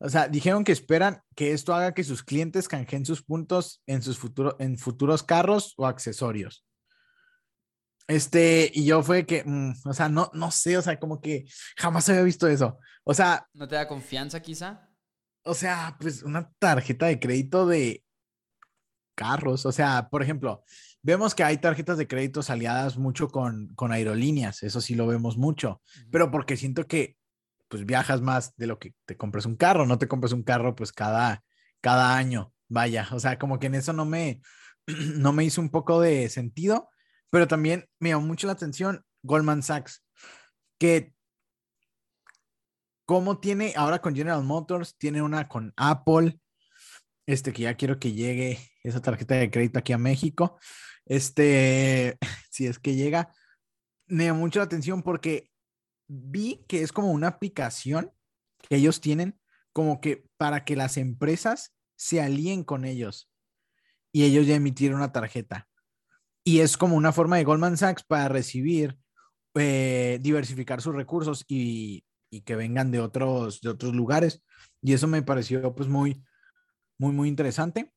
O sea, dijeron que esperan que esto haga que sus clientes canjeen sus puntos en sus en futuros carros o accesorios. Este, y yo fue que, mm, o sea, no, no sé, o sea, como que jamás había visto eso. O sea. ¿No te da confianza quizá? O sea, pues una tarjeta de crédito de carros. O sea, por ejemplo, vemos que hay tarjetas de crédito aliadas mucho con, con aerolíneas. Eso sí lo vemos mucho. Pero porque siento que, pues viajas más de lo que te compras un carro. No te compras un carro, pues cada, cada año. Vaya, o sea, como que en eso no me, no me hizo un poco de sentido pero también me llamó mucho la atención Goldman Sachs, que como tiene ahora con General Motors, tiene una con Apple, este que ya quiero que llegue esa tarjeta de crédito aquí a México, este, si es que llega, me llamó mucho la atención porque vi que es como una aplicación que ellos tienen como que para que las empresas se alíen con ellos y ellos ya emitieron una tarjeta y es como una forma de Goldman Sachs para recibir, eh, diversificar sus recursos y, que vengan de otros, de otros lugares. Y eso me pareció pues muy, muy, muy interesante.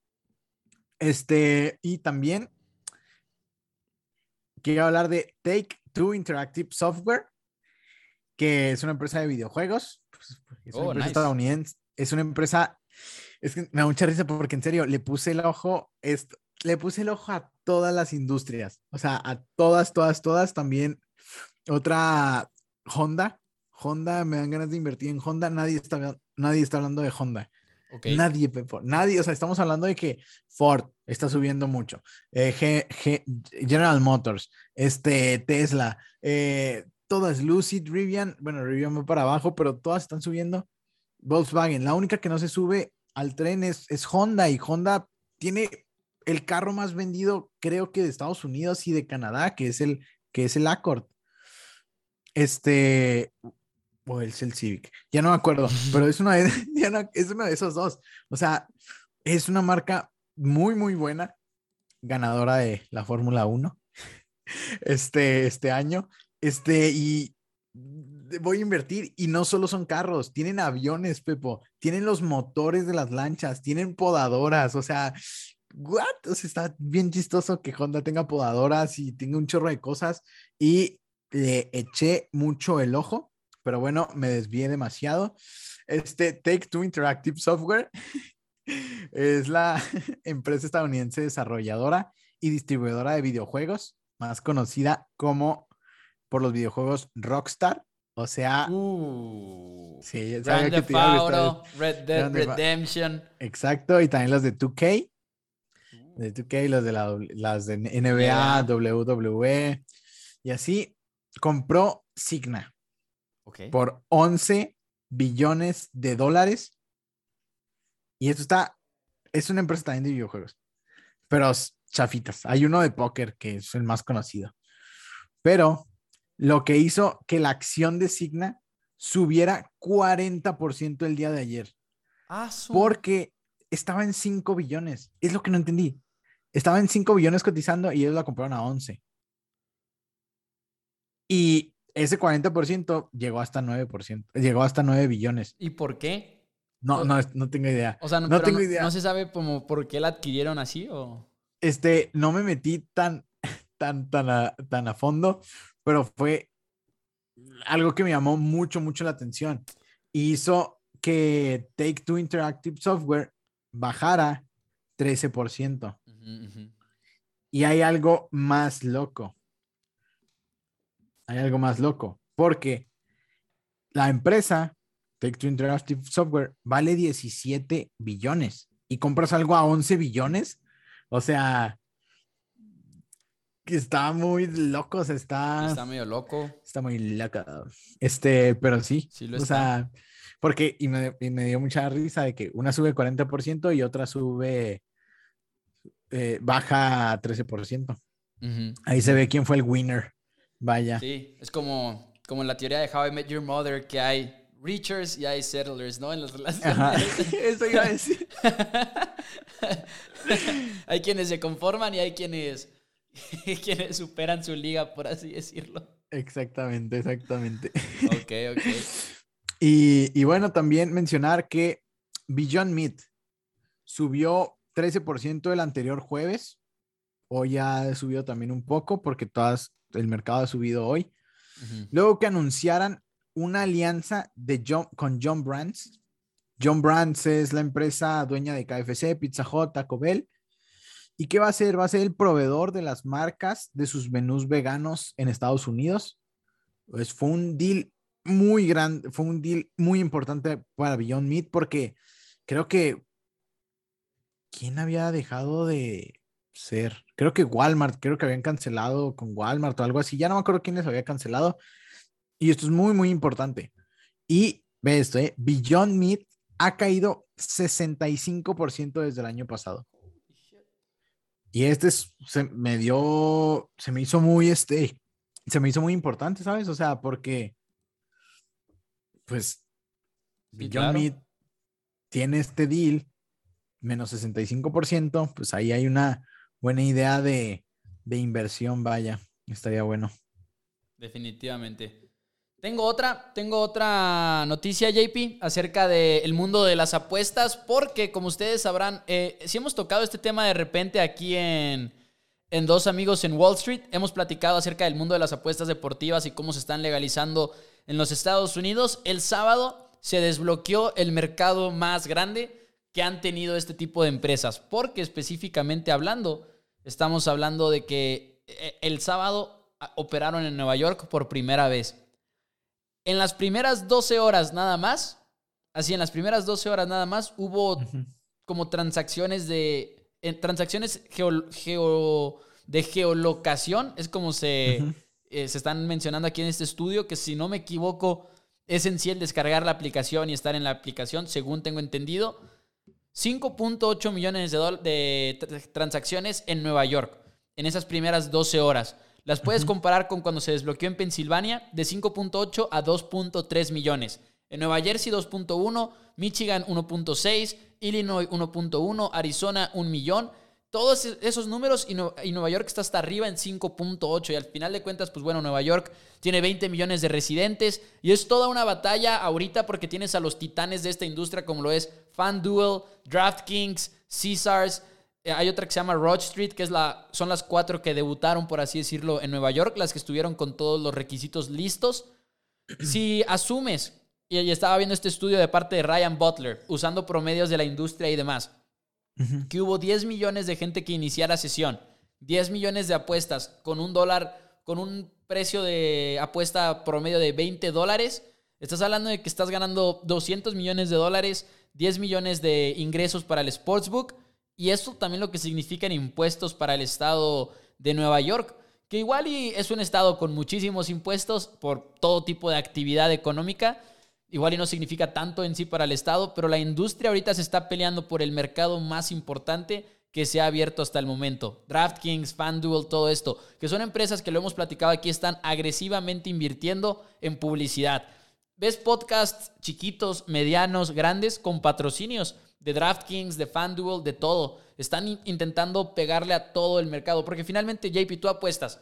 Este, y también quiero hablar de Take Two Interactive Software, que es una empresa de videojuegos. Pues, es una oh, empresa estadounidense. Es una empresa. Es que me da mucha risa porque en serio le puse el ojo. Esto, le puse el ojo a todas las industrias, o sea, a todas, todas, todas. También otra Honda. Honda, me dan ganas de invertir en Honda. Nadie está, nadie está hablando de Honda. Nadie, Pepo, nadie, o sea, estamos hablando de que Ford está subiendo mucho, eh, General Motors, este, Tesla, eh, todas, Lucid, Rivian, bueno, Rivian va para abajo, pero todas están subiendo. Volkswagen, la única que no se sube al tren es, es Honda y Honda tiene el carro más vendido, creo que de Estados Unidos y de Canadá, que es el, que es el Accord. Este, o es el Civic, ya no me acuerdo, pero es una, de, es una de esos dos. O sea, es una marca muy, muy buena, ganadora de la Fórmula 1 este, este año. Este, y voy a invertir y no solo son carros, tienen aviones, Pepo, tienen los motores de las lanchas, tienen podadoras, o sea, what? O sea, está bien chistoso que Honda tenga podadoras y tenga un chorro de cosas y le eché mucho el ojo, pero bueno, me desvié demasiado. Este Take Two Interactive Software es la empresa estadounidense desarrolladora y distribuidora de videojuegos, más conocida como por los videojuegos Rockstar. O sea, uh, sí, Grand Theft Red Dead Redemption. Exacto, y también los de 2K de 2K, las de, la, las de NBA, WWE, y así compró Signa por 11 billones de dólares. Y esto está, es una empresa también de videojuegos, pero chafitas. Hay uno de póker que es el más conocido. Pero lo que hizo que la acción de Signa subiera 40% el día de ayer. Ah, porque estaba en 5 billones. Es lo que no entendí. Estaba en 5 billones cotizando y ellos la compraron a 11. Y ese 40% llegó hasta 9%, llegó hasta 9 billones. ¿Y por qué? No, no, no tengo idea. O sea, no, tengo no- idea. ¿No se sabe como por qué la adquirieron así o...? Este, no me metí tan, tan, tan a, tan a fondo, pero fue algo que me llamó mucho, mucho la atención. Y hizo que Take Two Interactive Software bajara 13%. Y hay algo más loco. Hay algo más loco. Porque la empresa, Take Two Interactive Software, vale 17 billones. Y compras algo a 11 billones. O sea, que está muy loco. está, Está medio loco. está muy loca. Este, pero sí. Sí lo o está. sea, porque, y me, y me dio mucha risa de que una sube 40% y otra sube, eh, baja 13%. Ujú. Ahí se ve quién fue el winner. Vaya. Sí, es como, como en la teoría de How I Met Your Mother que hay reachers y hay settlers, ¿no? En las Ajá. relaciones. Eso iba a decir. hay quienes se conforman y hay quienes, quienes superan su liga, por así decirlo. Exactamente, exactamente. Ok, ok. Y, y bueno, también mencionar que Beyond Meat subió 13% el anterior jueves. Hoy ya ha subido también un poco porque todas, el mercado ha subido hoy. Luego que anunciaran una alianza de John, con John Brands. John Brands es la empresa dueña de KFC, Pizza Hut, Taco Bell. ¿Y qué va a hacer? Va a ser el proveedor de las marcas de sus menús veganos en Estados Unidos. Pues fue un deal muy grande, fue un deal muy importante para Beyond Meat porque creo que ¿quién había dejado de ser? Creo que Walmart, creo que habían cancelado con Walmart o algo así. Ya no me acuerdo quién les había cancelado. Y esto es muy, muy importante. Y ve esto, ¿eh? Beyond Meat ha caído 65% desde el año pasado. Y este es- se me dio, se me hizo muy, este, se me hizo muy importante, ¿sabes? O sea, porque, pues, Beyond claro. Meat tiene este deal, menos 65%, pues ahí hay una buena idea de, de inversión, vaya, estaría bueno. Definitivamente. Tengo otra, tengo otra noticia, JP, acerca del mundo de las apuestas, porque como ustedes sabrán, eh, si hemos tocado este tema de repente aquí en, en Dos Amigos en Wall Street, hemos platicado acerca del mundo de las apuestas deportivas y cómo se están legalizando en los Estados Unidos. El sábado se desbloqueó el mercado más grande que han tenido este tipo de empresas, porque específicamente hablando, estamos hablando de que eh, el sábado ah, operaron en Nueva York por primera vez. En las primeras 12 horas nada más, así en las primeras 12 horas nada más, hubo como transacciones de. en transacciones geo- geo- de geolocación, es como se, eh, se están mencionando aquí en este estudio, que si no me equivoco, es en sí el descargar la aplicación y estar en la aplicación, según tengo entendido. 5.8 millones de, de tr- transacciones en Nueva York en esas primeras 12 horas. Las puedes comparar con cuando se desbloqueó en Pensilvania de 5.8 a 2.3 millones. En Nueva Jersey 2.1, Michigan 1.6, Illinois 1.1, Arizona 1 millón. Todos e- esos números y Nueva York está hasta arriba en 5.8 y al final de cuentas, pues bueno, Nueva York tiene 20 millones de residentes y es toda una batalla ahorita porque tienes a los titanes de esta industria como lo es FanDuel, DraftKings, Caesars, eh, hay otra que se llama Road Street, que es la, son las cuatro que debutaron, por así decirlo, en Nueva York, las que estuvieron con todos los requisitos listos. Si asumes, y estaba viendo este estudio de parte de Ryan Butler, usando promedios de la industria y demás, que hubo 10 millones de gente que iniciara sesión, 10 millones de apuestas con un dólar, con un precio de apuesta promedio de 20 dólares, estás hablando de que estás ganando 200 millones de dólares, 10 millones de ingresos para el sportsbook, y esto también lo que significa en impuestos para el estado de Nueva York, que igual y es un estado con muchísimos impuestos por todo tipo de actividad económica, igual y no significa tanto en sí para el Estado, pero la industria ahorita se está peleando por el mercado más importante que se ha abierto hasta el momento. DraftKings, FanDuel, todo esto, que son empresas que lo hemos platicado aquí, están agresivamente invirtiendo en publicidad. Ves podcasts chiquitos, medianos, grandes, con patrocinios de DraftKings, de FanDuel, de todo. Están in- intentando pegarle a todo el mercado, porque finalmente, JP, tú apuestas.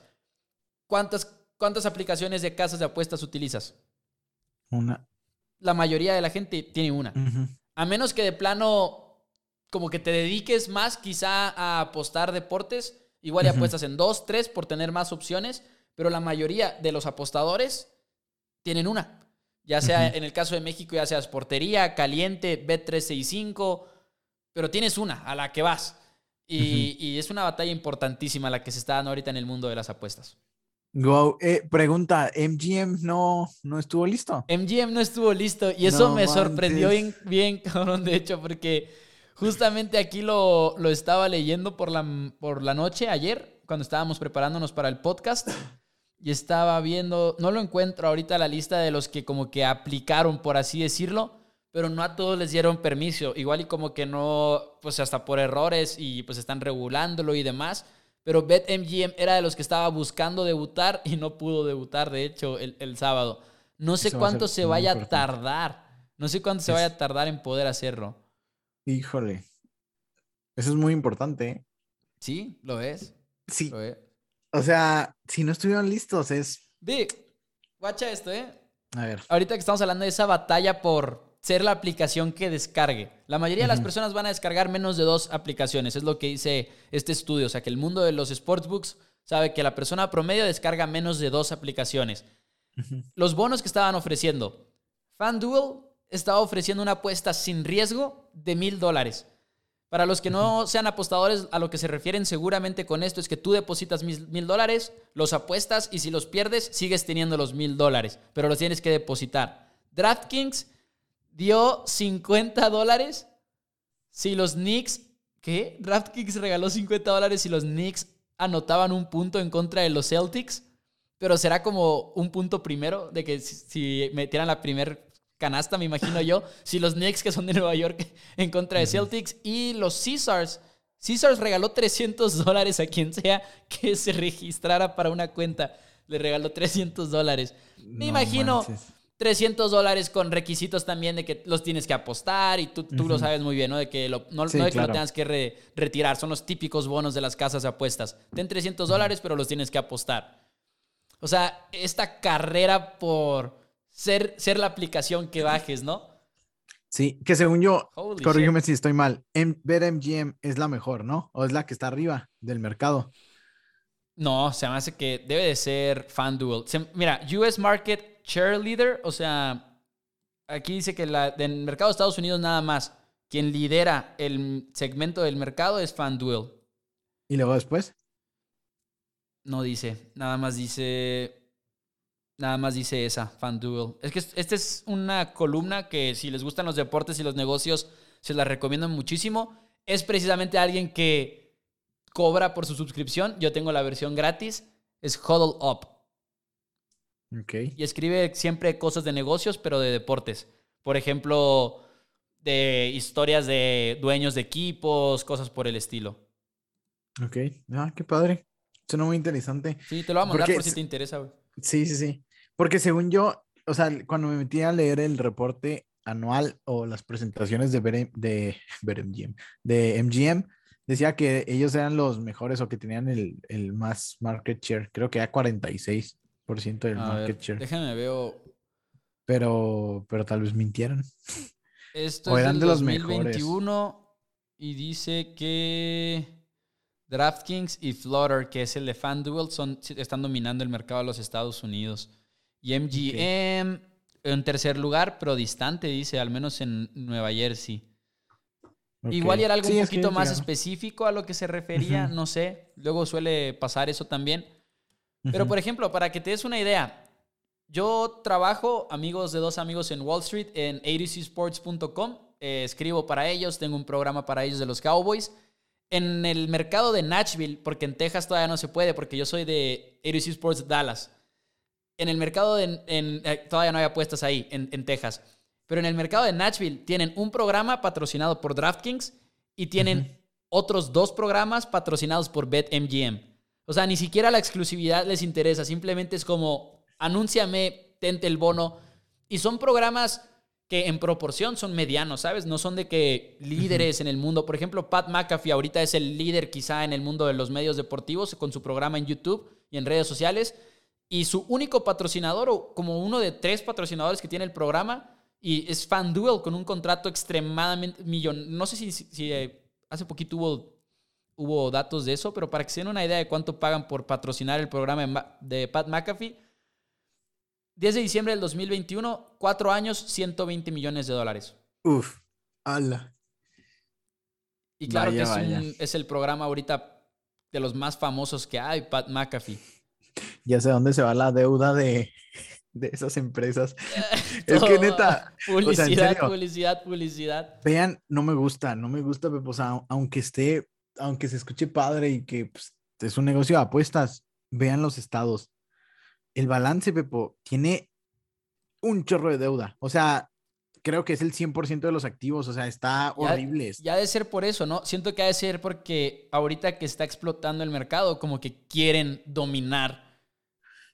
¿Cuántas, ¿cuántas aplicaciones de casas de apuestas utilizas? Una. La mayoría de la gente tiene una. A menos que de plano, como que te dediques más quizá a apostar deportes, igual y apuestas en dos, tres por tener más opciones, pero la mayoría de los apostadores tienen una. Ya sea en el caso de México, ya sea Sportería, Caliente, Bet365, pero tienes una a la que vas. Y, y es una batalla importantísima la que se está dando ahorita en el mundo de las apuestas. Go. Eh, pregunta, ¿MGM no, no estuvo listo? MGM no estuvo listo y eso No me sorprendió bien, bien, cabrón, de hecho, porque justamente aquí lo, lo estaba leyendo por la, por la noche ayer, cuando estábamos preparándonos para el podcast, y estaba viendo, no lo encuentro ahorita la lista de los que como que aplicaron, por así decirlo, pero no a todos les dieron permiso, igual y como que no, pues hasta por errores y pues están regulándolo y demás. Pero BetMGM era de los que estaba buscando debutar y no pudo debutar, de hecho, el, el sábado. No sé Eso cuánto se vaya a tardar. No sé cuánto se vaya a tardar en poder hacerlo. Híjole. Eso es muy importante. ¿eh? Sí, lo es. Sí. Lo es. O sea, si no estuvieron listos, es. Vic, guacha esto, ¿eh? A ver. Ahorita que estamos hablando de esa batalla por ser la aplicación que descargue. La mayoría de las personas van a descargar menos de dos aplicaciones. Es lo que dice este estudio. O sea, que el mundo de los sportsbooks sabe que la persona promedio descarga menos de dos aplicaciones. Los bonos que estaban ofreciendo. FanDuel estaba ofreciendo una apuesta sin riesgo de mil dólares. Para los que no sean apostadores, a lo que se refieren seguramente con esto es que tú depositas mil dólares, los apuestas y si los pierdes, sigues teniendo los mil dólares, pero los tienes que depositar. DraftKings dio 50 dólares si los Knicks, ¿qué? DraftKings regaló 50 dólares si los Knicks anotaban un punto en contra de los Celtics, pero será como un punto primero de que si, si metieran la primer canasta, me imagino yo, si los Knicks que son de Nueva York en contra de Celtics y los Caesars. Caesars regaló 300 dólares a quien sea que se registrara para una cuenta. Le regaló 300 dólares. Me No imagino manches. 300 dólares con requisitos también de que los tienes que apostar y tú, tú lo sabes muy bien, ¿no? De que lo, no, Sí, no de que lo claro. tengas que re- retirar. Son los típicos bonos de las casas de apuestas. Ten 300 dólares, pero los tienes que apostar. O sea, esta carrera por ser, ser la aplicación que bajes, ¿no? Sí, que según yo, Holy corrígeme si estoy mal, BetMGM es la mejor, ¿no? O es la que está arriba del mercado. No, se me hace que debe de ser FanDuel. Se- mira, US Market Cheerleader, o sea, aquí dice que la, del mercado de Estados Unidos nada más, quien lidera el segmento del mercado es FanDuel. Y luego después. No dice, nada más dice. Nada más dice esa, FanDuel. Es que es- esta es una columna que si les gustan los deportes y los negocios, se la recomiendo muchísimo. Es precisamente alguien que cobra por su suscripción. Yo tengo la versión gratis. Es Huddle Up. Ok. Y escribe siempre cosas de negocios, pero de deportes. Por ejemplo, de historias de dueños de equipos, cosas por el estilo. Ok. Ah, qué padre. Suena muy interesante. Sí, te lo voy a mandar Porque por si te interesa, güey. Sí, sí, sí. Porque según yo, o sea, cuando me metí a leer el reporte anual o las presentaciones de, de, MGM, decía que ellos eran los mejores o que tenían el, el más market share. Creo que era 46% del A market ver, share. déjame veo. Pero, pero tal vez mintieron. Esto O es eran del de los 2021 y dice que DraftKings y Flutter, que es el de FanDuel, son, están dominando el mercado de los Estados Unidos. Y MGM en tercer lugar, pero distante, dice, al menos en Nueva Jersey. Igual y era algo Sí, un es que, poquito más digamos, específico a lo que se refería, no sé. Luego suele pasar eso también. Pero, por ejemplo, para que te des una idea, yo trabajo, amigos de dos amigos en Wall Street, en abcsports.com. Eh, escribo para ellos, tengo un programa para ellos de los Cowboys. En el mercado de Nashville, porque en Texas todavía no se puede, porque yo soy de ABC Sports Dallas. En el mercado de, en- eh, todavía no hay apuestas ahí, en, en Texas. Pero en el mercado de Nashville tienen un programa patrocinado por DraftKings y tienen Ujú. otros dos programas patrocinados por BetMGM. O sea, ni siquiera la exclusividad les interesa, simplemente es como, anúnciame, tente el bono. Y son programas que en proporción son medianos, ¿sabes? No son de que líderes en el mundo. Por ejemplo, Pat McAfee ahorita es el líder quizá en el mundo de los medios deportivos con su programa en YouTube y en redes sociales. Y su único patrocinador, o como uno de tres patrocinadores que tiene el programa, y es FanDuel con un contrato extremadamente millón. No sé si, si, eh, hace poquito hubo, hubo datos de eso, pero para que se den una idea de cuánto pagan por patrocinar el programa de Pat McAfee, 10 de diciembre del 2021, cuatro años, 120 millones de dólares. Uf, ala. Y claro que es, es, el programa ahorita de los más famosos que hay, Pat McAfee. Ya sé dónde se va la deuda de, de esas empresas. es que neta. Publicidad, publicidad, publicidad. Vean, no me gusta, no me gusta, pues, aunque esté, aunque se escuche padre y que pues, es un negocio de apuestas, vean los estados. El balance, Pepo, tiene un chorro de deuda. O sea, creo que es el 100% de los activos, o sea, está horrible. Ya, de ser por eso, ¿no? Siento que ha de ser porque ahorita que está explotando el mercado, como que quieren dominar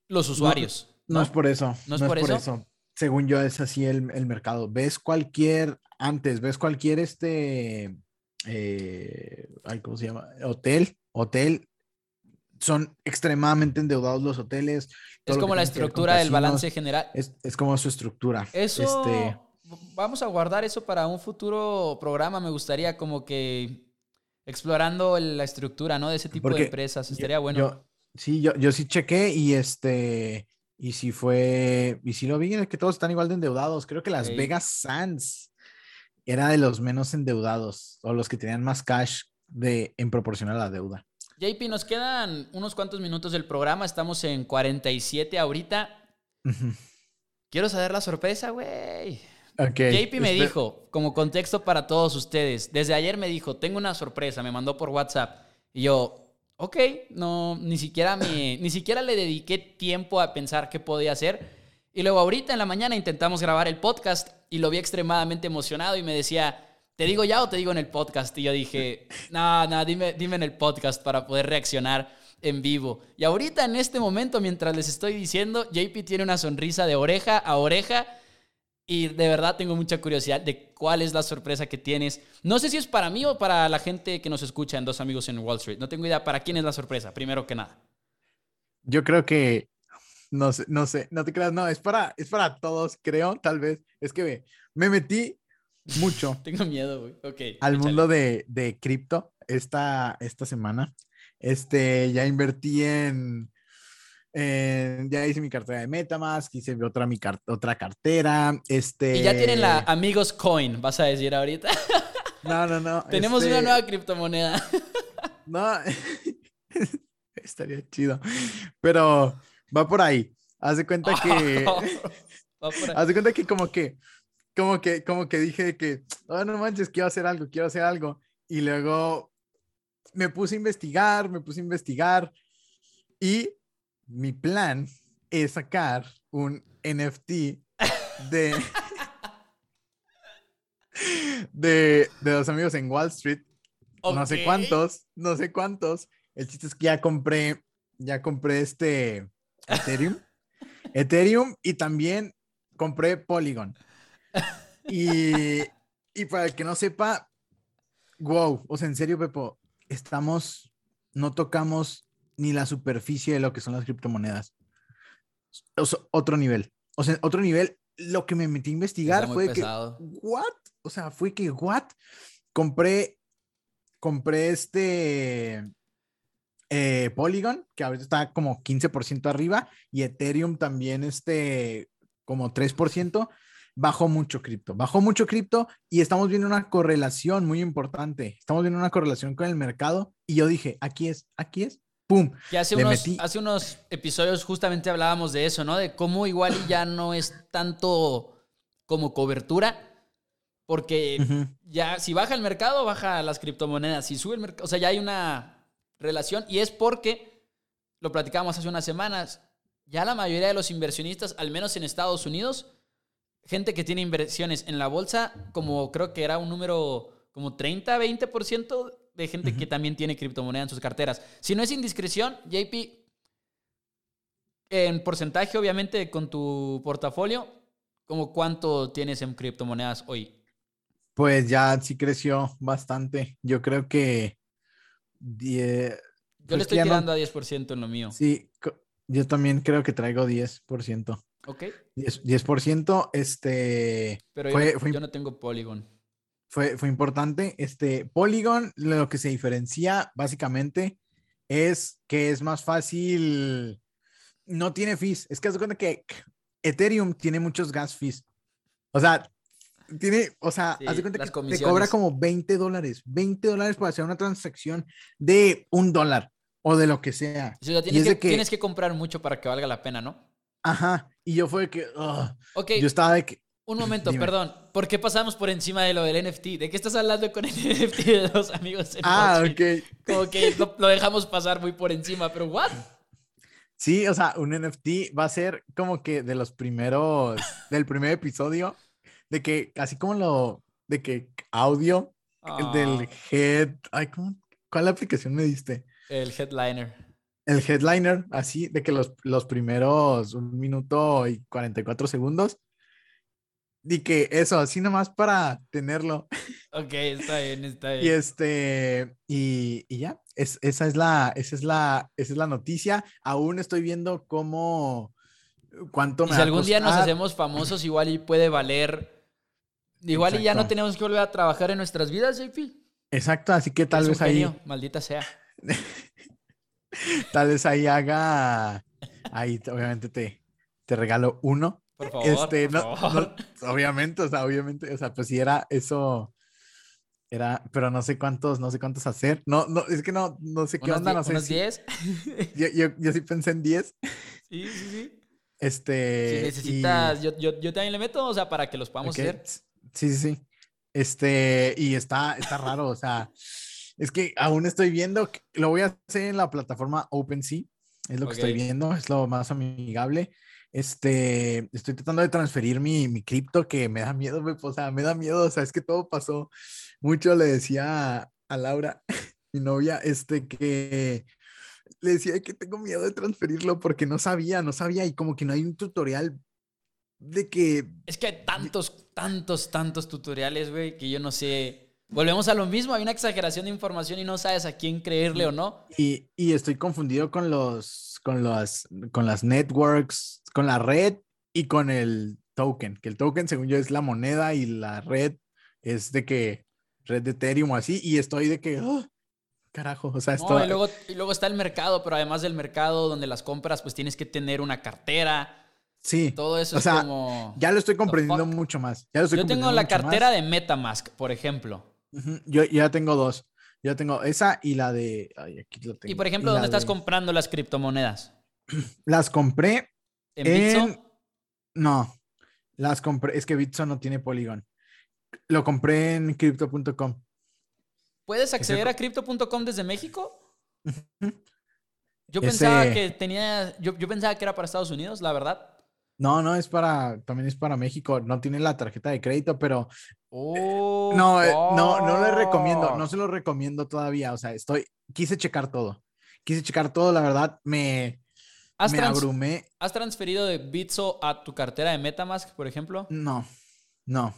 los usuarios. No, es por eso. No es, por, eso? Según yo, es así el, mercado. Ves cualquier, antes, ves cualquier este, eh, ¿cómo se llama? Hotel, hotel. Son extremadamente endeudados los hoteles. Es como la estructura del balance general. Es, como su estructura. Eso, este... vamos a guardar eso para un futuro programa. Me gustaría como que explorando la estructura, ¿no? De ese tipo de empresas. Estaría bueno. sí, yo, yo sí chequé y este y si fue, y si lo vi, es que todos están igual de endeudados. Creo que Las Vegas Sands era de los menos endeudados o los que tenían más cash de, en proporción a la deuda. JP, nos quedan unos cuantos minutos del programa. Estamos en 47 ahorita. Quiero saber la sorpresa, güey. JP me dijo, como contexto para todos ustedes, desde ayer me dijo, tengo una sorpresa, me mandó por WhatsApp. Y yo, ok, no, ni siquiera, me, ni siquiera le dediqué tiempo a pensar qué podía hacer. Y luego ahorita en la mañana intentamos grabar el podcast y lo vi extremadamente emocionado y me decía, ¿te digo ya o te digo en el podcast? Y yo dije, no, no, dime, dime en el podcast para poder reaccionar en vivo. Y ahorita en este momento, mientras les estoy diciendo, JP tiene una sonrisa de oreja a oreja y de verdad tengo mucha curiosidad de cuál es la sorpresa que tienes. No sé si es para mí o para la gente que nos escucha en Dos Amigos en Wall Street. No tengo idea para quién es la sorpresa, primero que nada. Yo creo que, no sé, no sé, no te creas, no, es para, es para todos, creo, tal vez. Es que me, metí mucho. tengo miedo, güey. Ok. Al mundo de, de cripto esta, esta semana. Este, ya invertí en eh, ya hice mi cartera de Metamask, hice otra, mi otra cartera. Este... Y ya tienen la Amigos Coin, vas a decir ahorita. No, no, no. Tenemos una este nueva criptomoneda. No, estaría chido. Pero va por ahí. Haz de cuenta que. Haz de cuenta que como que. Como que, como que dije que, oh, no manches, quiero hacer algo, quiero hacer algo. Y luego me puse a investigar, me puse a investigar. Y mi plan es sacar un NFT de, de, de los amigos en Wall Street. No sé cuántos, no sé cuántos. El chiste es que ya compré, ya compré este Ethereum. Ethereum y también compré Polygon. Y, y para el que no sepa, wow, o sea, en serio, Pepo, estamos, no tocamos ni la superficie de lo que son las criptomonedas. otro nivel. O sea, otro nivel. Lo que me metí a investigar fue que, ¿what? O sea, fue que, ¿what? Compré, compré este eh, Polygon, que ahorita está como 15% arriba, y Ethereum también, este, como 3%. Bajó mucho cripto, bajó mucho cripto y estamos viendo una correlación muy importante. Estamos viendo una correlación con el mercado y yo dije, aquí es, aquí es, ¡pum! Que hace unos, hace unos episodios justamente hablábamos de eso, ¿no? De cómo igual ya no es tanto como cobertura, porque ya si baja el mercado, baja las criptomonedas. Si sube el mercado, o sea, ya hay una relación y es porque, lo platicábamos hace unas semanas, ya la mayoría de los inversionistas, al menos en Estados Unidos, gente que tiene inversiones en la bolsa, como creo que era un número como 30, 20%, de gente que también tiene criptomoneda en sus carteras. Si no es indiscreción, JP, en porcentaje, obviamente, con tu portafolio, ¿como cuánto tienes en criptomonedas hoy? Pues ya sí creció bastante. Yo creo que... Yo le pues estoy tirando a 10% en lo mío. Sí, Yo también creo que traigo 10%. Ok. 10%, 10% este, Pero fue, yo, no, fue, yo no tengo Polygon. fue, fue importante. Este, Polygon, lo que se diferencia básicamente es que es más fácil, no tiene fees. Es que haz de cuenta que Ethereum tiene muchos gas fees. O sea, tiene, o sea, haz de Sí, cuenta las que te cobra como 20 dólares, 20 dólares para hacer una transacción de un dólar o de lo que sea. O sea, Y es que, de que- tienes que comprar mucho para que valga la pena, ¿no? Ajá. Y yo fue que, ugh, Ok, yo estaba de que, un momento, Dime. perdón. ¿Por qué pasamos por encima de lo del NFT? ¿De qué estás hablando con el NFT de dos amigos en ah, Street? ok. Como que lo, lo dejamos pasar muy por encima, pero ¿what? Sí, o sea, un NFT va a ser como que de los primeros, del primer episodio, de que así como lo, de que audio, el del Ah, head, ay, ¿cómo? ¿cuál aplicación me diste? el headliner. El headliner, así, de que los, los primeros un minuto y 44 segundos, y que eso, así nomás para tenerlo. Ok, está bien, está bien. Y este, y, y ya, es, esa es la, esa es la, esa es la noticia. Aún estoy viendo cómo, cuánto Y me si va a algún día nos hacemos famosos, igual y puede valer. Igual y ya no tenemos que volver a trabajar en nuestras vidas, JP. Exacto, así que tal vez un ahí, genio, maldita sea. tal vez ahí haga, ahí te- obviamente te, te regalo uno. Por favor, Este, por no, favor. no, obviamente, o sea, obviamente, o sea, pues si era eso, era, pero no sé cuántos, no sé cuántos hacer. No, no, es que no, no sé qué ¿Unos, onda, no sé unos si- 10? Yo, yo, yo sí pensé en 10. sí, sí, sí. Este. Si y- necesitas, yo, yo, yo también le meto, o sea, para que los podamos Ok, hacer. Sí, sí, sí. Este, y está, está raro, o sea, es que aún estoy viendo, lo voy a hacer en la plataforma OpenSea, es lo que estoy viendo, es lo más amigable. Este, estoy tratando de transferir mi, mi cripto que me da miedo, o sea, me da miedo, o sea, es que todo pasó. Mucho le decía a, a Laura, mi novia, este, que le decía que tengo miedo de transferirlo porque no sabía, no sabía, y como que no hay un tutorial de que Es que hay tantos, tantos, tantos tutoriales, güey, que yo no sé. Volvemos a lo mismo, hay una exageración de información y no sabes a quién creerle o no. Y, y estoy confundido con los, con las, con las networks, con la red y con el token, que el token según yo es la moneda y la red es de que red de Ethereum o así, y estoy de que, "Ah, carajo, o sea, esto, No, y, luego, y luego está el mercado, pero además del mercado donde las compras, pues tienes que tener una cartera. sí, Todo eso O es como... ya lo estoy comprendiendo mucho más. Ya lo estoy Yo tengo la más. cartera de Metamask, por ejemplo. Yo yo ya tengo dos. Yo tengo esa y la de. Ay, aquí lo tengo. Y por ejemplo, ¿dónde estás de- comprando las criptomonedas? Las compré ¿En en. No, las compré. Es que Bitso no tiene Polygon. Lo compré en crypto.com. ¿Puedes acceder a crypto.com desde México? Yo pensaba que tenía, yo, yo pensaba que era para Estados Unidos, la verdad. No, no, es para. También es para México. No tiene la tarjeta de crédito, pero. Oh, No, eh, no, no le recomiendo. No se lo recomiendo todavía. O sea, estoy. Quise checar todo. Quise checar todo. La verdad, me, ¿Has, me abrumé. has transferido de Bitso a tu cartera de Metamask, por ejemplo? No, no.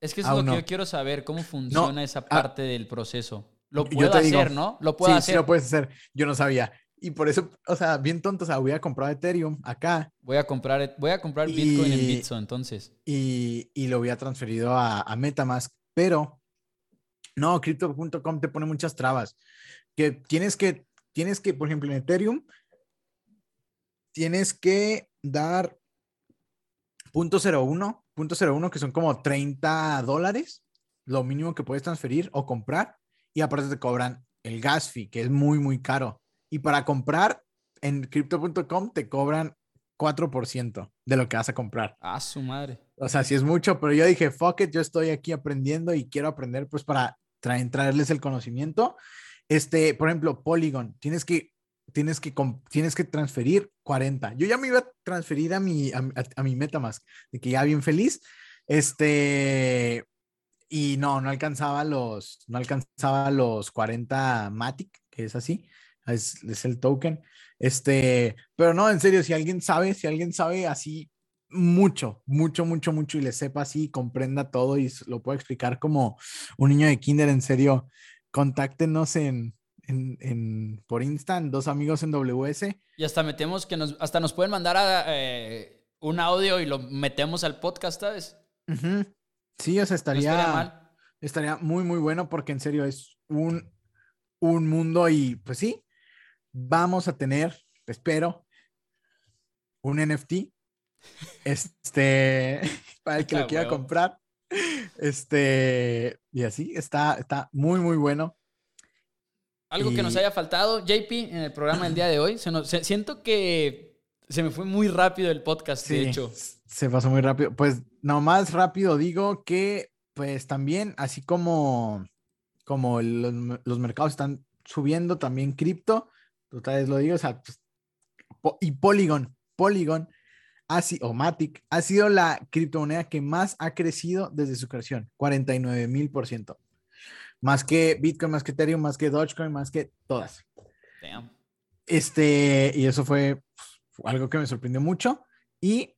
Es que eso es lo que no. yo quiero saber, cómo funciona esa ah, parte del proceso. Lo puedo digo, hacer, ¿no? Lo puedo sí, hacer. sí lo puedes hacer. Yo no sabía. Y por eso, o sea, bien tonto, o sea, hubiera comprado Ethereum acá Voy a comprar, voy a comprar Bitcoin en Bitso, entonces. y, y lo hubiera transferido a, a Metamask, pero no, crypto.com te pone muchas trabas. Que tienes que, tienes que, por ejemplo, en Ethereum, tienes que dar punto .01, punto .01, que son como 30 dólares, lo mínimo que puedes transferir o comprar, y aparte te cobran el gas fee, que es muy, muy caro. Y para comprar en crypto.com te cobran 4% de lo que vas a comprar. Ah, su madre. O sea, sí es mucho, pero yo dije, fuck it, yo estoy aquí aprendiendo y quiero aprender pues para traer, traerles el conocimiento. Este, por ejemplo, Polygon, tienes que, tienes que, tienes que transferir 40. Yo ya me iba a transferir a mi, a, a- a mi Metamask, de que ya bien feliz. Este, y no, no alcanzaba los, no alcanzaba los 40 Matic, que es así, es, es el token. Este, pero no, en serio, si alguien sabe, si alguien sabe así mucho, mucho, mucho, mucho y le sepa así, comprenda todo y lo puedo explicar como un niño de kinder, en serio, contáctenos en, en, por Insta, dos amigos en WS. Y hasta metemos que nos, hasta nos pueden mandar a, eh, un audio y lo metemos al podcast, ¿sabes? Sí, o sea, estaría, estaría, muy, muy bueno porque en serio es un, un mundo y pues sí, vamos a tener, espero, un NFT. Este, para el que lo quiera comprar. Este, y así, está, está muy, muy bueno. Algo que nos haya faltado, JP, en el programa del día de hoy. siento que se me fue muy rápido el podcast, de hecho. Se pasó muy rápido. Pues nomás rápido digo que, pues también, así como, como los, mercados están subiendo, también cripto, tal vez lo digo, o sea, pues, y Polygon, Polygon, así, o Matic, ha sido la criptomoneda que más ha crecido desde su creación, 49 mil por ciento. Más que Bitcoin, más que Ethereum, más que Dogecoin, más que todas. Este, y eso fue algo que me sorprendió mucho. Y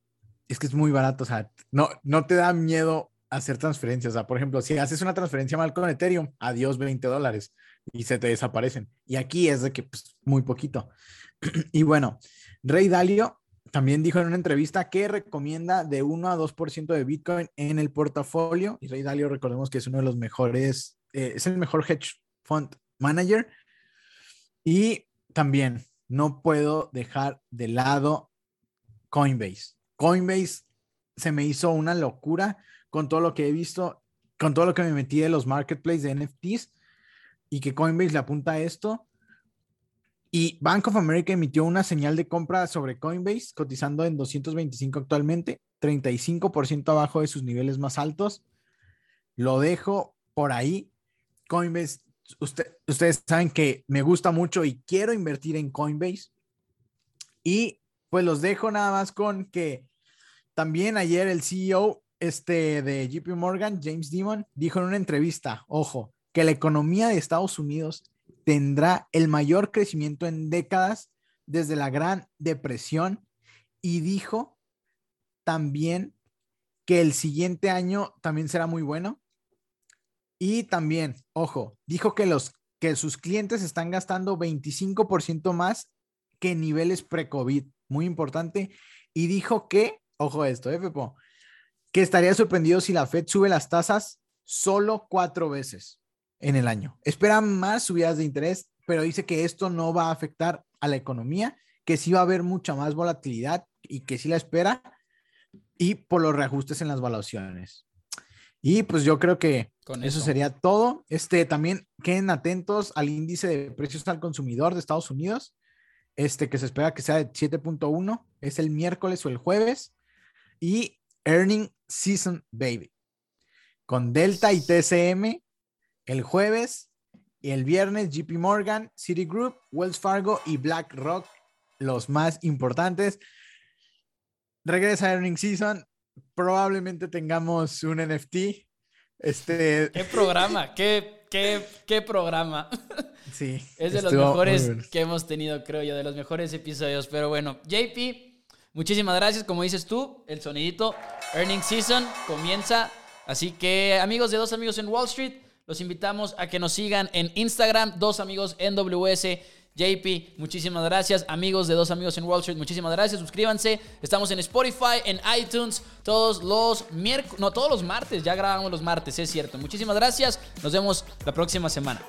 es que es muy barato, o sea, no, no te da miedo hacer transferencias. O sea, por ejemplo, si haces una transferencia mal con Ethereum, adiós 20 dólares y se te desaparecen. Y aquí es de que pues, muy poquito. y bueno, Rey Dalio también dijo en una entrevista que recomienda de 1 a 2% de Bitcoin en el portafolio. Y Rey Dalio, recordemos que es uno de los mejores eh, es el mejor hedge fund manager. Y también no puedo dejar de lado Coinbase. Coinbase se me hizo una locura con todo lo que he visto, con todo lo que me metí de los marketplaces de NFTs y que Coinbase le apunta a esto. Y Bank of America emitió una señal de compra sobre Coinbase, cotizando en 225 actualmente, 35% abajo de sus niveles más altos. Lo dejo por ahí Coinbase, ustedes saben que me gusta mucho y quiero invertir en Coinbase. Y pues los dejo nada más con que también ayer el CEO este, de JP Morgan, James Dimon, dijo en una entrevista, ojo, que la economía de Estados Unidos tendrá el mayor crecimiento en décadas desde la Gran Depresión y dijo también que el siguiente año también será muy bueno y también, ojo, dijo que, los, que sus clientes están gastando 25% más que niveles pre-COVID. Muy importante. Y dijo que, ojo esto, ¿eh? Que estaría sorprendido si la Fed sube las tasas solo cuatro veces en el año. Espera más subidas de interés, pero dice que esto no va a afectar a la economía, que sí va a haber mucha más volatilidad y que sí la espera y por los reajustes en las valuaciones. Y pues yo creo que Con eso. sería todo. Este también queden atentos al índice de precios al consumidor de Estados Unidos, este que se espera que sea de 7.1, es el miércoles o el jueves. Y Earning Season Baby. Con Delta y TCM el jueves y el viernes JP Morgan, Citigroup, Wells Fargo y BlackRock, los más importantes. Regresa Earning Season, probablemente tengamos un NFT. Este... ¿Qué programa? ¿Qué, qué, qué programa? Sí. es de los mejores que hemos tenido, creo yo, de los mejores episodios. Pero bueno, JP, muchísimas gracias. Como dices tú, el sonidito Earning Season comienza. Así que, amigos de Dos Amigos en Wall Street, los invitamos a que nos sigan en Instagram, Dos Amigos en WS JP, muchísimas gracias. Amigos de Dos Amigos en Wall Street, muchísimas gracias. Suscríbanse. Estamos en Spotify, en iTunes, todos los miércoles, no, todos los martes. Ya grabamos los martes, es cierto. Muchísimas gracias. Nos vemos la próxima semana.